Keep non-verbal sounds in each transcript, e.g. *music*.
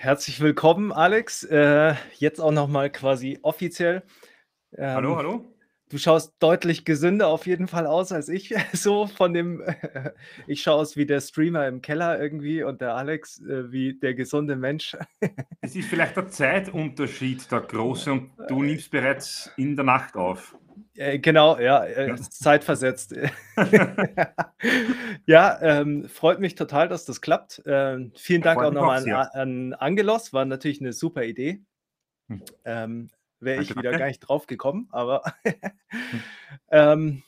Herzlich willkommen, Alex. Äh, jetzt auch nochmal quasi offiziell. Ähm, hallo, hallo. Du schaust deutlich gesünder auf jeden Fall aus als ich. *laughs* So von dem, *laughs* ich schaue aus wie der Streamer im Keller irgendwie und der Alex äh, wie der gesunde Mensch. Es ist vielleicht der Zeitunterschied, der große, und du nimmst bereits in der Nacht auf. Äh, genau, ja, äh, ja. zeitversetzt. *laughs* *laughs* ja, ähm, freut mich total, dass das klappt. Ähm, vielen Dank auch nochmal an, an, Angelos, war natürlich eine super Idee. Hm. Ähm, Wäre ich wieder gar nicht drauf gekommen, aber *laughs* hm. ähm,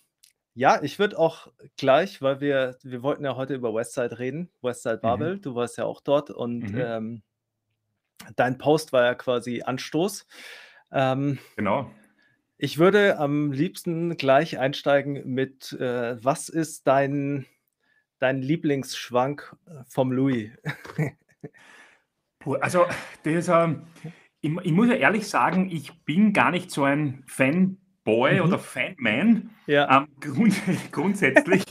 ja, ich würde auch gleich, weil wir, wir wollten ja heute über Westside reden, Westside Babel, mhm. du warst ja auch dort und mhm. Ähm, dein Post war ja quasi Anstoß. Ähm, genau. Ich würde am liebsten gleich einsteigen mit, äh, was ist dein, dein Lieblingsschwank äh, vom Louis? also, das, ähm, ich, ich, muss ja ehrlich sagen, ich bin gar nicht so ein Fanboy mhm. oder Fanman. Ja. Ähm, grund, *laughs* grundsätzlich.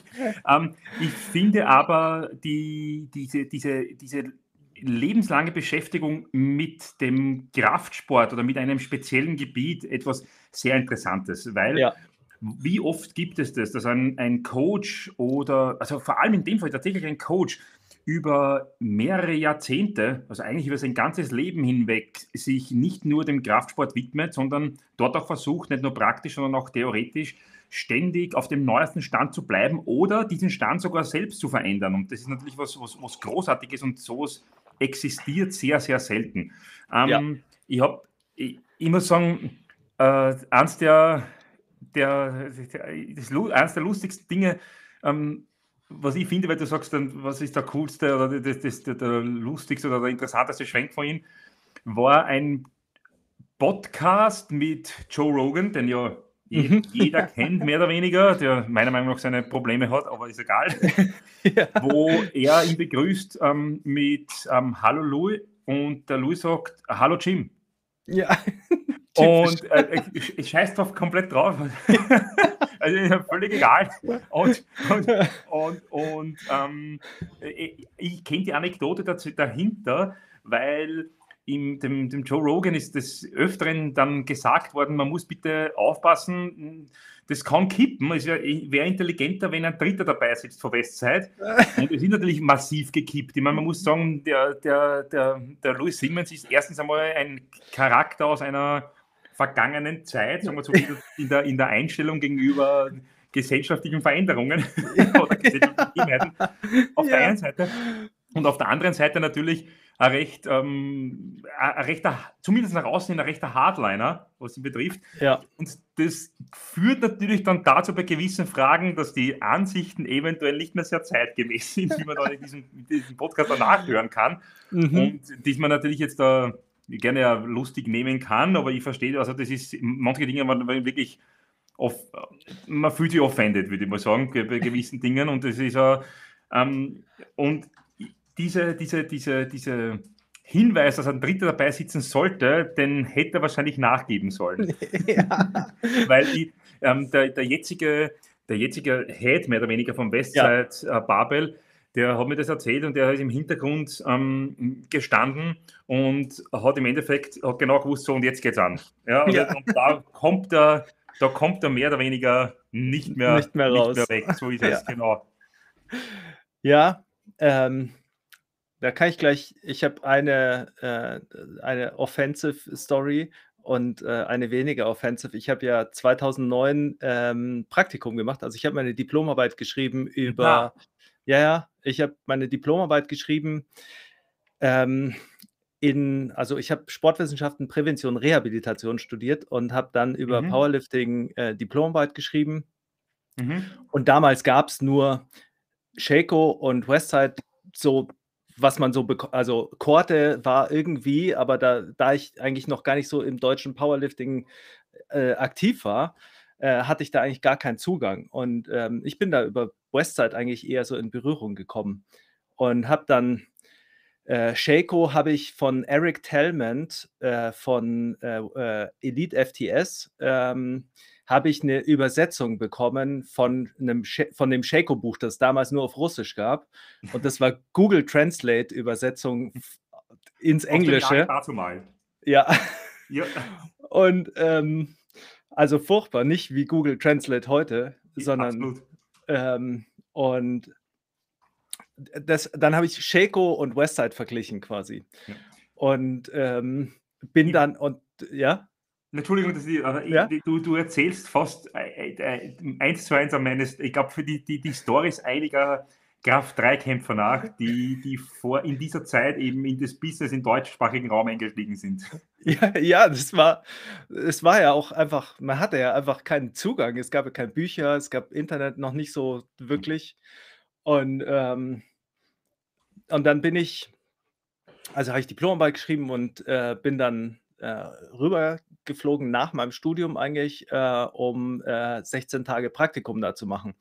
ähm, ich finde aber die, diese, diese, diese lebenslange Beschäftigung mit dem Kraftsport oder mit einem speziellen Gebiet etwas sehr Interessantes, weil ja. wie oft gibt es das, dass ein, ein Coach oder, also vor allem in dem Fall tatsächlich ein Coach, über mehrere Jahrzehnte, also eigentlich über sein ganzes Leben hinweg, sich nicht nur dem Kraftsport widmet, sondern dort auch versucht, nicht nur praktisch, sondern auch theoretisch, ständig auf dem neuesten Stand zu bleiben oder diesen Stand sogar selbst zu verändern. Und das ist natürlich was, was, was Großartiges und sowas existiert sehr, sehr selten. Ähm, ja. Ich habe, ich, ich, muss sagen, äh, eins der, der, das, eins der lustigsten Dinge, ähm, was ich finde, weil du sagst, dann, was ist der coolste oder das, das, der, der lustigste oder der interessanteste Schwenk von ihm, war ein Podcast mit Joe Rogan, den ja mhm. jeder *laughs* kennt, mehr oder weniger, der meiner Meinung nach seine Probleme hat, aber ist egal, *laughs* ja. wo er ihn begrüßt ähm, mit ähm, Hallo Louis und der Louis sagt Hallo Jim. Ja. Und äh, ich, ich scheiß drauf komplett drauf. *laughs* also ist völlig egal. Und, und, und, und ähm, ich, ich kenne die Anekdote dazu, dahinter, weil im, dem, dem Joe Rogan ist des Öfteren dann gesagt worden, man muss bitte aufpassen, das kann kippen. Es wäre intelligenter, wenn ein Dritter dabei sitzt vor Westside. *laughs* Und es ist natürlich massiv gekippt. Ich meine, man muss sagen, der, der, der, der Louis Simmons ist erstens einmal ein Charakter aus einer vergangenen Zeit, sagen wir so, *laughs* in der, in der Einstellung gegenüber gesellschaftlichen Veränderungen *laughs* oder gesellschaftlichen Gegebenheiten auf ja. der einen Seite. Und auf der anderen Seite natürlich ein recht, ähm, ein rechter, zumindest nach außen hin ein rechter Hardliner, was ihn betrifft. Ja. Und das führt natürlich dann dazu bei gewissen Fragen, dass die Ansichten eventuell nicht mehr sehr zeitgemäß sind, wie man da in diesem, in diesem Podcast danach hören kann. Mhm. Und die man natürlich jetzt da gerne ja lustig nehmen kann, aber ich verstehe, also das ist, manche Dinge man wirklich off, man fühlt sich offended, würde ich mal sagen, bei gewissen Dingen und das ist ja, ähm, und diese, diese, diese, diese Hinweis, dass ein Dritter dabei sitzen sollte, den hätte er wahrscheinlich nachgeben sollen. *laughs* Ja. Weil die, ähm, der, der, jetzige, der jetzige Head mehr oder weniger vom Westside ja. äh, Babel, der hat mir das erzählt und der ist im Hintergrund ähm, gestanden und hat im Endeffekt hat genau gewusst, so und jetzt geht's an. Ja, und, ja. und da kommt er, da kommt er mehr oder weniger nicht mehr, nicht mehr, raus. Nicht mehr weg. So ist es, genau. Ja, ähm, da kann ich gleich, ich habe eine, äh, eine Offensive Story und äh, eine weniger offensive. Ich habe ja 2009 ähm, Praktikum gemacht. Also ich habe meine Diplomarbeit geschrieben über, ja, ja, ja ich habe meine Diplomarbeit geschrieben ähm, in, also ich habe Sportwissenschaften, Prävention, Rehabilitation studiert und habe dann über mhm. Powerlifting äh, Diplomarbeit geschrieben. Mhm. Und damals gab es nur Shaco und Westside so was man so bekommt, also Korte war irgendwie, aber da, da ich eigentlich noch gar nicht so im deutschen Powerlifting äh, aktiv war, äh, hatte ich da eigentlich gar keinen Zugang. Und ähm, ich bin da über Westside eigentlich eher so in Berührung gekommen und habe dann äh, Shaco habe ich von Eric Tellment äh, von äh, äh Elite FTS ähm, habe ich eine Übersetzung bekommen von, einem, von dem Shaco-Buch, das es damals nur auf Russisch gab. Und das war Google Translate-Übersetzung ins Englische. Dazu mal. Ja. ja. Und ähm, also furchtbar, nicht wie Google Translate heute, sondern ähm, und das, dann habe ich Shaco und Westside verglichen quasi. Ja. Und ähm, bin dann und ja. Entschuldigung, dass ich, aber ja? ich, du, du erzählst fast äh, äh, eins zu eins an meines, ich glaube, für die, die, die Stories einiger Kraft-3-Kämpfer nach, die, die vor in dieser Zeit eben in das Business im deutschsprachigen Raum eingestiegen sind. Ja, ja, das war, es war ja auch einfach, man hatte ja einfach keinen Zugang. Es gab ja keine Bücher, es gab Internet noch nicht so wirklich. Und, ähm, und dann bin ich, also habe ich Diplomarbeit geschrieben und äh, bin dann äh, rübergeflogen nach meinem Studium eigentlich, äh, um 16 äh, Tage Praktikum da zu machen.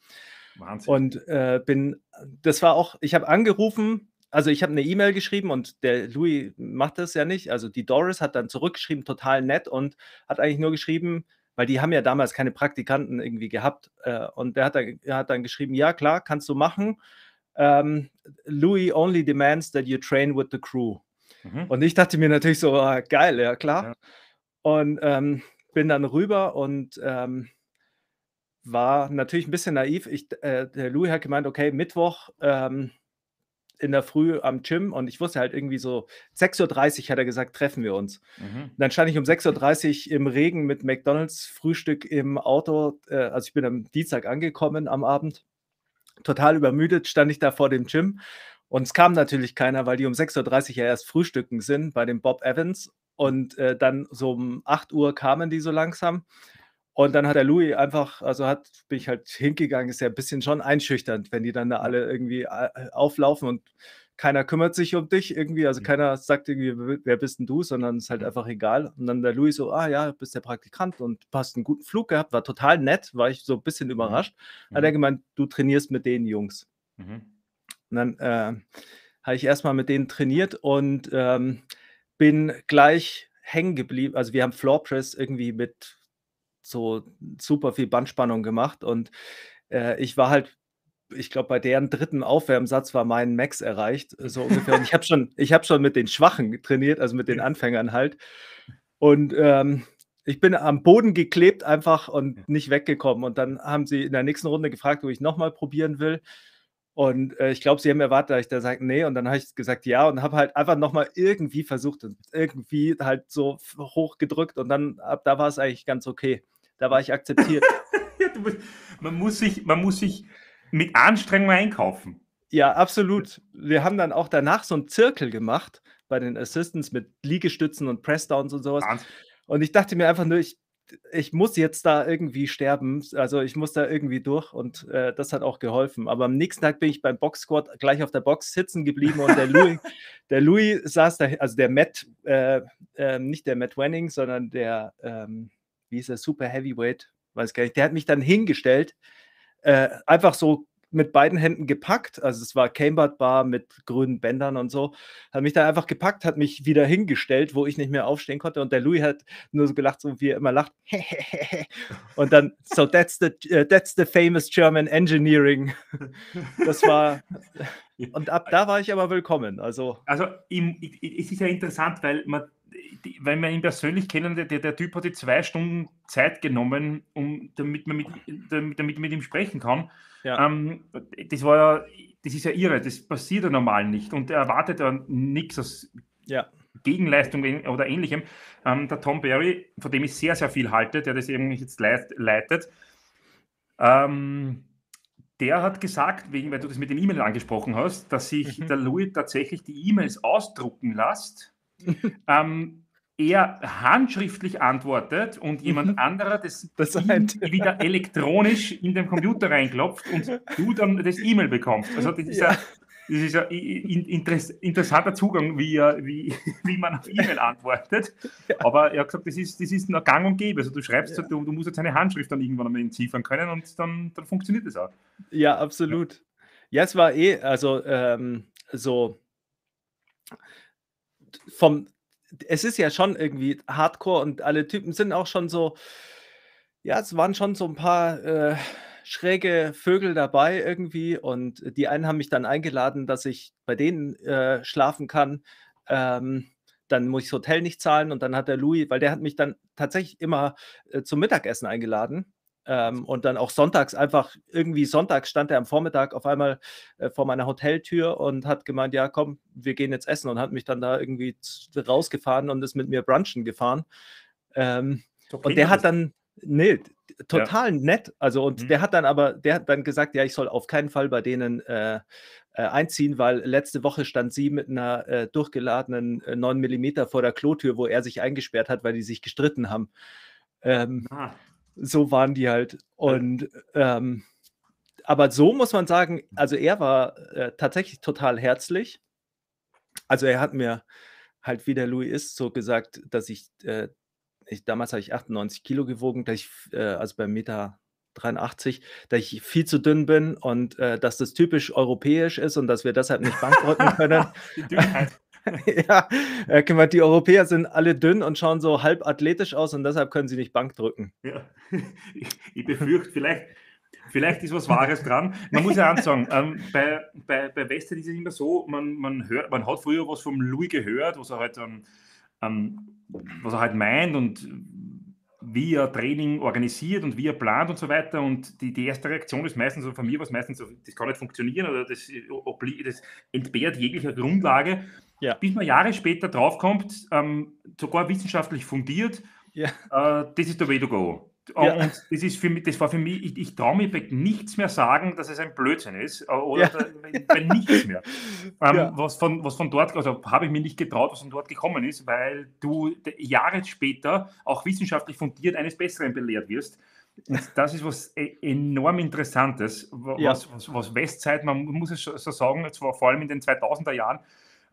Wahnsinn. Und äh, bin, das war auch, ich habe angerufen, also ich habe eine E-Mail geschrieben und der Louis macht das ja nicht. Also die Doris hat dann zurückgeschrieben, total nett und hat eigentlich nur geschrieben, weil die haben ja damals keine Praktikanten irgendwie gehabt. Äh, und der hat, dann, er hat dann geschrieben, ja klar, kannst du machen. Ähm, Louis only demands that you train with the crew. Mhm. Und ich dachte mir natürlich so, ah, geil, ja klar. Ja. Und ähm, bin dann rüber und ähm, war natürlich ein bisschen naiv. Ich, äh, der Louis hat gemeint, okay, Mittwoch ähm, in der Früh am Gym und ich wusste halt irgendwie so, 6.30 Uhr hat er gesagt, treffen wir uns. Mhm. Dann stand ich um 6.30 Uhr im Regen mit McDonalds Frühstück im Auto. Äh, also ich bin am Dienstag angekommen am Abend. Total übermüdet stand ich da vor dem Gym und es kam natürlich keiner, weil die um 6.30 Uhr ja erst frühstücken sind bei dem Bob Evans. Und äh, dann so um 8 Uhr kamen die so langsam. Und dann hat der Louis einfach, also hat, bin ich halt hingegangen, ist ja ein bisschen schon einschüchternd, wenn die dann da alle irgendwie äh, auflaufen und keiner kümmert sich um dich irgendwie, also mhm. keiner sagt irgendwie, wer bist denn du, sondern es ist halt mhm. einfach egal. Und dann der Louis so, ah ja, bist der Praktikant und hast einen guten Flug gehabt, war total nett, war ich so ein bisschen mhm. überrascht. Mhm. Hat er gemeint, du trainierst mit den Jungs. Mhm. Und dann äh, habe ich erstmal mit denen trainiert und ähm, bin gleich hängen geblieben. Also wir haben Floor Press irgendwie mit so super viel Bandspannung gemacht und äh, ich war halt, ich glaube, bei deren dritten Aufwärmsatz war mein Max erreicht, so ungefähr. Und ich habe schon, ich habe schon mit den Schwachen trainiert, also mit den Anfängern halt. Und ähm, ich bin am Boden geklebt einfach und nicht weggekommen. Und dann haben sie in der nächsten Runde gefragt, ob ich nochmal probieren will. Und äh, ich glaube, sie haben erwartet, dass ich da sage, nee. Und dann habe ich gesagt, ja. Und habe halt einfach nochmal irgendwie versucht und irgendwie halt so hoch gedrückt. Und dann ab da war es eigentlich ganz okay. Da war ich akzeptiert. *laughs* man, muss sich, man muss sich mit Anstrengung einkaufen. Ja, absolut. Wir haben dann auch danach so einen Zirkel gemacht bei den Assistants mit Liegestützen und Pressdowns und sowas. Wahnsinn. Und ich dachte mir einfach nur, ich, ich muss jetzt da irgendwie sterben. Also ich muss da irgendwie durch und äh, das hat auch geholfen. Aber am nächsten Tag bin ich beim Box Squad gleich auf der Box sitzen geblieben und der Louis, *laughs* der Louis saß da, also der Matt, äh, äh, nicht der Matt Wenning, sondern der, ähm, wie ist er, Super Heavyweight, weiß gar nicht, der hat mich dann hingestellt, äh, einfach so mit beiden Händen gepackt, also es war Cambert Bar mit grünen Bändern und so, hat mich dann einfach gepackt, hat mich wieder hingestellt, wo ich nicht mehr aufstehen konnte. Und der Louis hat nur so gelacht, so wie er immer lacht. *laughs* Und dann, so that's the, uh, that's the famous German Engineering. Das war, *laughs* und ab da war ich aber willkommen, also. Also, es ist ja interessant, weil man wenn wir ihn persönlich kennen, der, der Typ hat die zwei Stunden Zeit genommen, um, damit, man mit, damit, damit mit ihm sprechen kann. Ja. Ähm, das war ja, das ist ja irre, das passiert ja normal nicht und er erwartet ja nichts aus ja. Gegenleistung oder ähnlichem. Ähm, der Tom Barry, von dem ich sehr, sehr viel halte, der das eben jetzt leitet, ähm, der hat gesagt, wegen, weil du das mit den E-Mails angesprochen hast, dass sich mhm. der Louis tatsächlich die E-Mails ausdrucken lässt *laughs* ähm, er handschriftlich antwortet und jemand mhm. anderer das, *laughs* das wieder elektronisch in den Computer reinklopft und du dann das E-Mail bekommst. Also das ist ja. ein, das ist ein interessanter Zugang, wie, wie, *laughs* wie man auf E-Mail antwortet. Ja. Aber er hat gesagt, das ist, das ist noch gang und gäbe. Also du schreibst, ja. du, du, musst jetzt eine Handschrift dann irgendwann einmal entziffern können und dann, dann funktioniert das auch. Ja, absolut. Ja, es war eh, also ähm, so vom, es ist ja schon irgendwie Hardcore und alle Typen sind auch schon so, ja, es waren schon so ein paar äh, schräge Vögel dabei irgendwie und die einen haben mich dann eingeladen, dass ich bei denen äh, schlafen kann. Ähm, dann muss ich das Hotel nicht zahlen und dann hat der Louis, weil der hat mich dann tatsächlich immer äh, zum Mittagessen eingeladen. Ähm, und dann auch sonntags einfach, irgendwie sonntags stand er am Vormittag auf einmal äh, vor meiner Hoteltür und hat gemeint, ja komm, wir gehen jetzt essen und hat mich dann da irgendwie rausgefahren und ist mit mir brunchen gefahren. Ähm, und der hat dann, nee, total ja. nett. Also, und mhm. der hat dann aber, der hat dann gesagt, ja, ich soll auf keinen Fall bei denen äh, äh, einziehen, weil letzte Woche stand sie mit einer äh, durchgeladenen äh, 9 mm vor der Klotür, wo er sich eingesperrt hat, weil die sich gestritten haben. Ähm, ah so waren die halt. Und ähm, aber so muss man sagen, also er war äh, tatsächlich total herzlich. Also er hat mir halt, wie der Louis ist, so gesagt, dass ich, äh, ich damals habe ich 98 Kilo gewogen, dass ich, äh, also beim Meter 83, dass ich viel zu dünn bin und äh, dass das typisch europäisch ist und dass wir deshalb nicht bankrotten *laughs* können. *laughs* ja, äh, die Europäer sind alle dünn und schauen so halb athletisch aus und deshalb können sie nicht Bank drücken. Ja, *laughs* ich, befürchte, vielleicht, vielleicht ist was Wahres dran. Man muss ja auch sagen, *laughs* ähm, bei, bei, bei Western ist es immer so, man, man, hört, man hat früher was vom Louis gehört, was er halt, ähm, ähm, was er halt meint und wie er Training organisiert und wie er plant und so weiter. Und die, die erste Reaktion ist meistens so, von mir was meistens so, das kann nicht funktionieren oder das, das entbehrt jeglicher Grundlage. Ja. Bis man Jahre später draufkommt, ähm, sogar wissenschaftlich fundiert, ja. äh, das ist der way to go. Ja. Und das, ist für mich, das war für mich, ich, ich traue mir bei nichts mehr sagen, dass es ein Blödsinn ist. Äh, oder ja. bei, bei nichts mehr. *laughs* Ähm, ja. was, von, was von dort, also habe ich mir nicht getraut, was von dort gekommen ist, weil du Jahre später auch wissenschaftlich fundiert eines Besseren belehrt wirst. Und das ist was e, enorm Interessantes, was, was, was Westzeit, man muss es so sagen, zwar vor allem in den 2000er Jahren,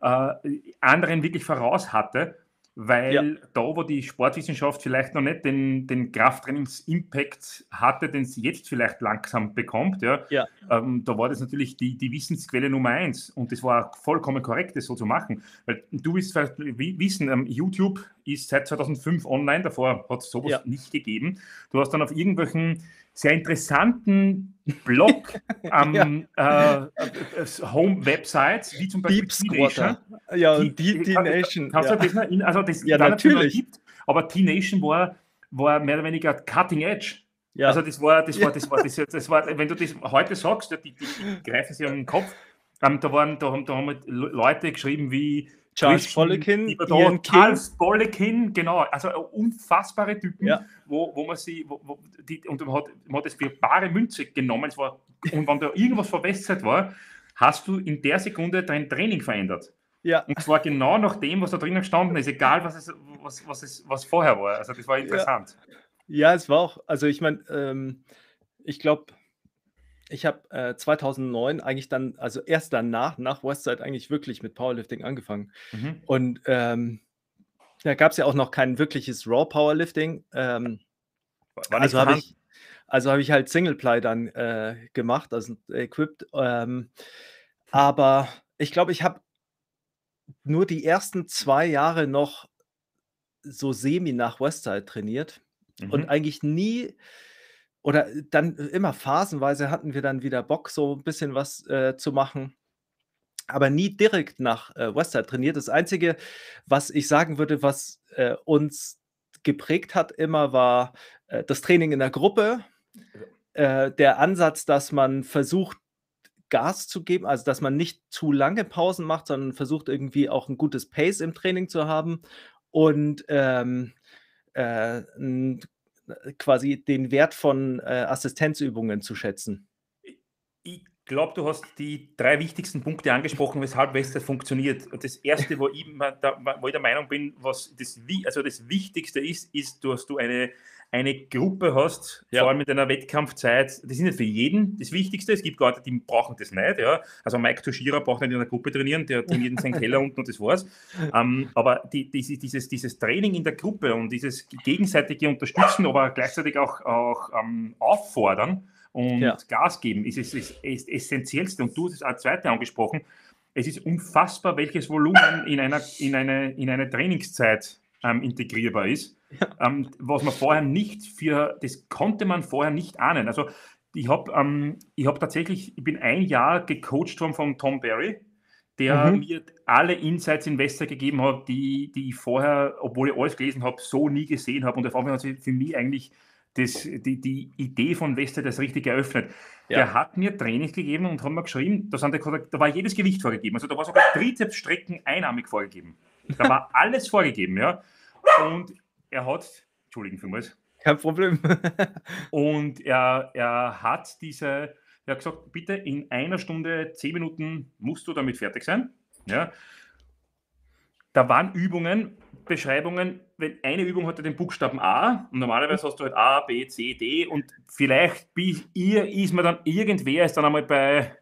äh, anderen wirklich voraus hatte, weil ja. da, wo die Sportwissenschaft vielleicht noch nicht den, den Krafttrainings-Impact hatte, den sie jetzt vielleicht langsam bekommt, ja, ja. Ähm, da war das natürlich die, die Wissensquelle Nummer eins und das war vollkommen korrekt, das so zu machen. Weil du wirst vielleicht wissen, ähm, YouTube ist seit 2005 online, davor hat es sowas ja. nicht gegeben. Du hast dann auf irgendwelchen sehr interessanten Blog *laughs* am ja. äh, äh, Home-Websites, wie zum Beispiel T-Nation. Ja, und T-Nation. Kannst du das noch also das ja, natürlich. Gibt, aber T-Nation war, war mehr oder weniger Cutting Edge. Ja. Also das war, das war, das war, *laughs* das, das war, wenn du das heute sagst, die, die, die greifen sich an den Kopf. Ähm, da, waren, da, haben, da haben Leute geschrieben wie Charles Bollekin, Ian Charles Bollekin, genau, also unfassbare Typen, ja. wo, wo man sie, wo, wo die, und man hat, man hat das für bare Münze genommen, es war, und wenn da irgendwas verwässert war, hast du in der Sekunde dein Training verändert. Ja. Und zwar genau nach dem, was da drinnen gestanden ist, egal was es, was, was es was vorher war. Also das war interessant. Ja, ja es war auch, also ich meine, ähm, ich glaube, ich habe äh, 2009 eigentlich dann, also erst danach, nach Westside eigentlich wirklich mit Powerlifting angefangen. Mhm. Und ähm, da gab es ja auch noch kein wirkliches Raw Powerlifting. Ähm, also habe ich, also hab ich halt Singleply dann äh, gemacht, also equipped. Ähm, aber ich glaube, ich habe nur die ersten zwei Jahre noch so semi nach Westside trainiert mhm. und eigentlich nie oder dann immer phasenweise hatten wir dann wieder Bock, so ein bisschen was äh, zu machen, aber nie direkt nach äh, Westside trainiert. Das Einzige, was ich sagen würde, was äh, uns geprägt hat immer, war äh, das Training in der Gruppe. Äh, der Ansatz, dass man versucht, Gas zu geben, also dass man nicht zu lange Pausen macht, sondern versucht irgendwie auch ein gutes Pace im Training zu haben und ähm, äh, ein quasi den Wert von äh, Assistenzübungen zu schätzen? Ich glaube, du hast die drei wichtigsten Punkte angesprochen, weshalb Westside funktioniert. Das erste, wo ich, da, wo ich der Meinung bin, was das, also das Wichtigste ist, ist, dass du eine eine Gruppe hast, ja. vor allem mit einer Wettkampfzeit, das ist nicht für jeden das Wichtigste. Es gibt Leute, die brauchen das nicht. Ja. Also Mike Toshira braucht nicht in einer Gruppe trainieren, der trainiert in seinem *laughs* Keller unten und das war's. Ähm, aber die, die, dieses, dieses Training in der Gruppe und dieses gegenseitige Unterstützen, aber gleichzeitig auch, auch ähm, auffordern und ja. Gas geben, ist, ist, ist, ist essentiellste. Und du hast es als zweite angesprochen. Es ist unfassbar, welches Volumen in, einer, in, eine, in eine Trainingszeit ähm, integrierbar ist. Ja. Ähm, was man vorher nicht für, das konnte man vorher nicht ahnen. Also ich habe ähm, hab tatsächlich, ich bin ein Jahr gecoacht worden von Tom Barry der mhm. mir alle Insights in Wester gegeben hat, die, die ich vorher, obwohl ich alles gelesen habe, so nie gesehen habe. Und auf einmal hat sich für mich eigentlich das, die, die Idee von Wester das richtig eröffnet. Ja. Der hat mir Trainings gegeben und hat mir geschrieben, da, sind, da war jedes Gewicht vorgegeben. Also da war sogar Trizepsstrecken einarmig vorgegeben. Da war *laughs* alles vorgegeben, ja. Und er hat, Entschuldigen vielmals. Kein Problem. *laughs* und er, er hat diese, er hat gesagt, bitte in einer Stunde, zehn Minuten musst du damit fertig sein. Ja. Da waren Übungen, Beschreibungen, wenn eine Übung hatte den Buchstaben A und normalerweise hast du halt A, B, C, D und vielleicht ihr ist man dann, irgendwer ist dann einmal bei,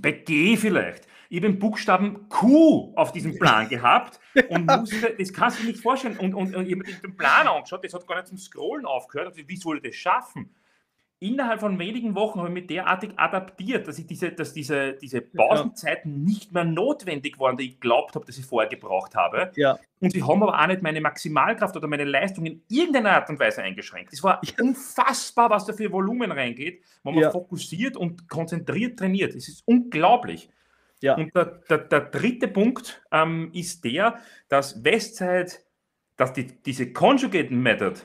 bei G vielleicht. Ich habe den Buchstaben Q auf diesem Plan *laughs* gehabt und musste, das kannst du dir nicht vorstellen. Und, und, und ich habe den Plan angeschaut, das hat gar nicht zum Scrollen aufgehört. Also, wie soll ich das schaffen? innerhalb von wenigen Wochen habe ich mich derartig adaptiert, dass ich diese, dass diese, diese Pausenzeiten nicht mehr notwendig waren, die ich glaubt habe, dass ich vorher gebraucht habe. Ja. Und sie haben aber auch nicht meine Maximalkraft oder meine Leistung in irgendeiner Art und Weise eingeschränkt. Es war ja. unfassbar, was da für Volumen reingeht, wenn man ja. fokussiert und konzentriert trainiert. Es ist unglaublich. Ja. Und der, der, der dritte Punkt ähm, ist der, dass Westside, dass die, diese Conjugate Method,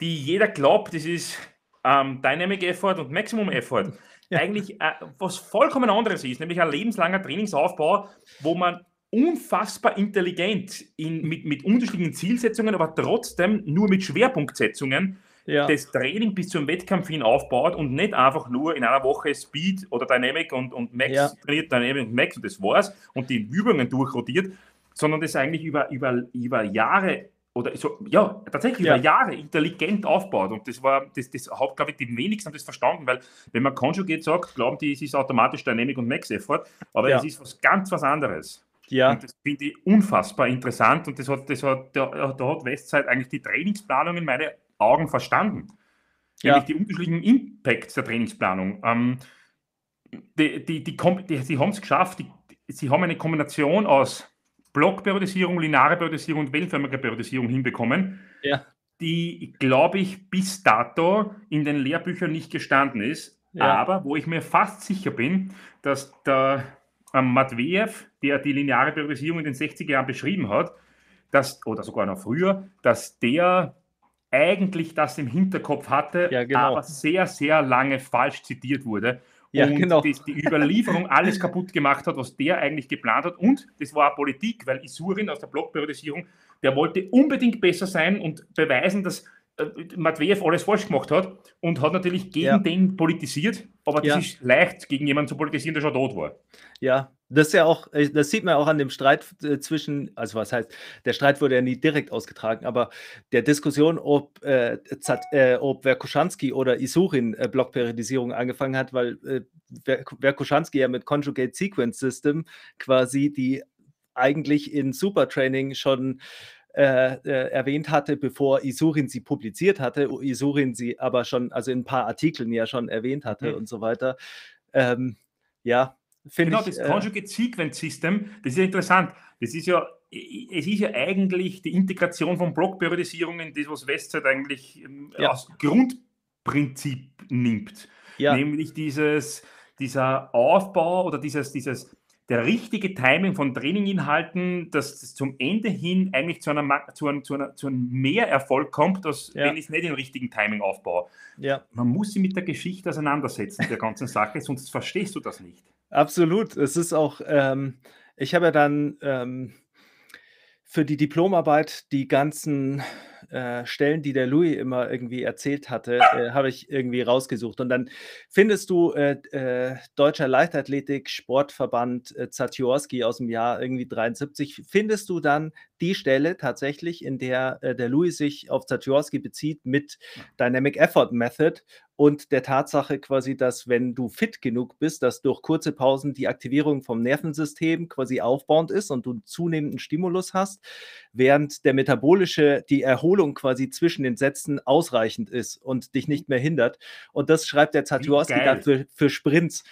die jeder glaubt, das ist ähm, Dynamic Effort und Maximum Effort ja. eigentlich äh, was vollkommen anderes ist, nämlich ein lebenslanger Trainingsaufbau, wo man unfassbar intelligent in, mit, mit unterschiedlichen Zielsetzungen, aber trotzdem nur mit Schwerpunktsetzungen ja. das Training bis zum Wettkampf hin aufbaut und nicht einfach nur in einer Woche Speed oder Dynamic und, und Max ja. trainiert, Dynamic und Max und das war's und die Übungen durchrotiert, sondern das eigentlich über, über, über Jahre oder so, ja, tatsächlich ja. über Jahre intelligent aufbaut. Und das war, das, das hat, glaube ich, die wenigsten haben das verstanden, weil wenn man Conjugate sagt, glauben die, es ist automatisch Dynamic und Max Effort, aber es ist was ganz was anderes. Ja. Und das finde ich unfassbar interessant und das hat, das hat, da, da hat Westside eigentlich die Trainingsplanung in meine Augen verstanden. Ja. Nämlich die unterschiedlichen Impacts der Trainingsplanung. Ähm, die, die, die, die, sie haben es geschafft, sie haben eine Kombination aus Blockperiodisierung, lineare Periodisierung und wellenförmige Periodisierung hinbekommen, ja. die, glaube ich, bis dato in den Lehrbüchern nicht gestanden ist. Ja. Aber wo ich mir fast sicher bin, dass der ähm, Matveev, der die lineare Periodisierung in den 60er Jahren beschrieben hat, dass, oder sogar noch früher, dass der eigentlich das im Hinterkopf hatte, ja, genau. aber sehr, sehr lange falsch zitiert wurde ja, und genau. die, die, Überlieferung alles kaputt gemacht hat, was der eigentlich geplant hat. Und das war Politik, weil Isurin aus der Blockperiodisierung, der wollte unbedingt besser sein und beweisen, dass äh, Matveev alles falsch gemacht hat und hat natürlich gegen ja. den politisiert, aber das ist leicht, gegen jemanden zu politisieren, der schon tot war. Ja, das ist ja auch, äh, das sieht man auch an dem Streit äh, zwischen, also was heißt, der Streit wurde ja nie direkt ausgetragen, aber der Diskussion, ob, äh, äh, ob Verkoschanski oder Isurin äh, Blockperiodisierung angefangen hat, weil äh, Verkoschanski ja mit Conjugate Sequence System quasi die eigentlich in Supertraining schon äh, äh, erwähnt hatte, bevor Isurin sie publiziert hatte, Isurin sie aber schon, also in ein paar Artikeln ja schon erwähnt hatte mhm. und so weiter. Ähm, ja, finde genau, ich. Genau, das äh, Conjugate Sequence System, das ist ja interessant. Das ist ja, es ist ja eigentlich die Integration von Blockperiodisierungen, das, was Westside eigentlich ähm, ja. als Grundprinzip nimmt. Ja. Nämlich dieses, dieser Aufbau oder dieses, dieses der richtige Timing von Traininginhalten, dass es zum Ende hin eigentlich zu, einer, zu, einem, zu, einer, zu einem Mehrerfolg kommt, als ja. wenn ich es nicht im richtigen Timing aufbaue. Ja. Man muss sich mit der Geschichte auseinandersetzen, der ganzen Sache, *laughs* sonst verstehst du das nicht. Absolut. Es ist auch, ähm, ich habe ja dann ähm, für die Diplomarbeit die ganzen äh, Stellen, die der Louis immer irgendwie erzählt hatte, äh, habe ich irgendwie rausgesucht. Und dann findest du äh, äh Deutscher Leichtathletik Sportverband äh, Zatiorski aus dem Jahr irgendwie 73, findest du dann die Stelle tatsächlich, in der äh, der Louis sich auf Zatiorski bezieht mit Dynamic Effort Method und der Tatsache quasi, dass wenn du fit genug bist, dass durch kurze Pausen die Aktivierung vom Nervensystem quasi aufbauend ist und du zunehmenden Stimulus hast, während der metabolische, die Erholung quasi zwischen den Sätzen ausreichend ist und dich nicht mehr hindert. Und das schreibt der Zatiorski dann für, für Sprints.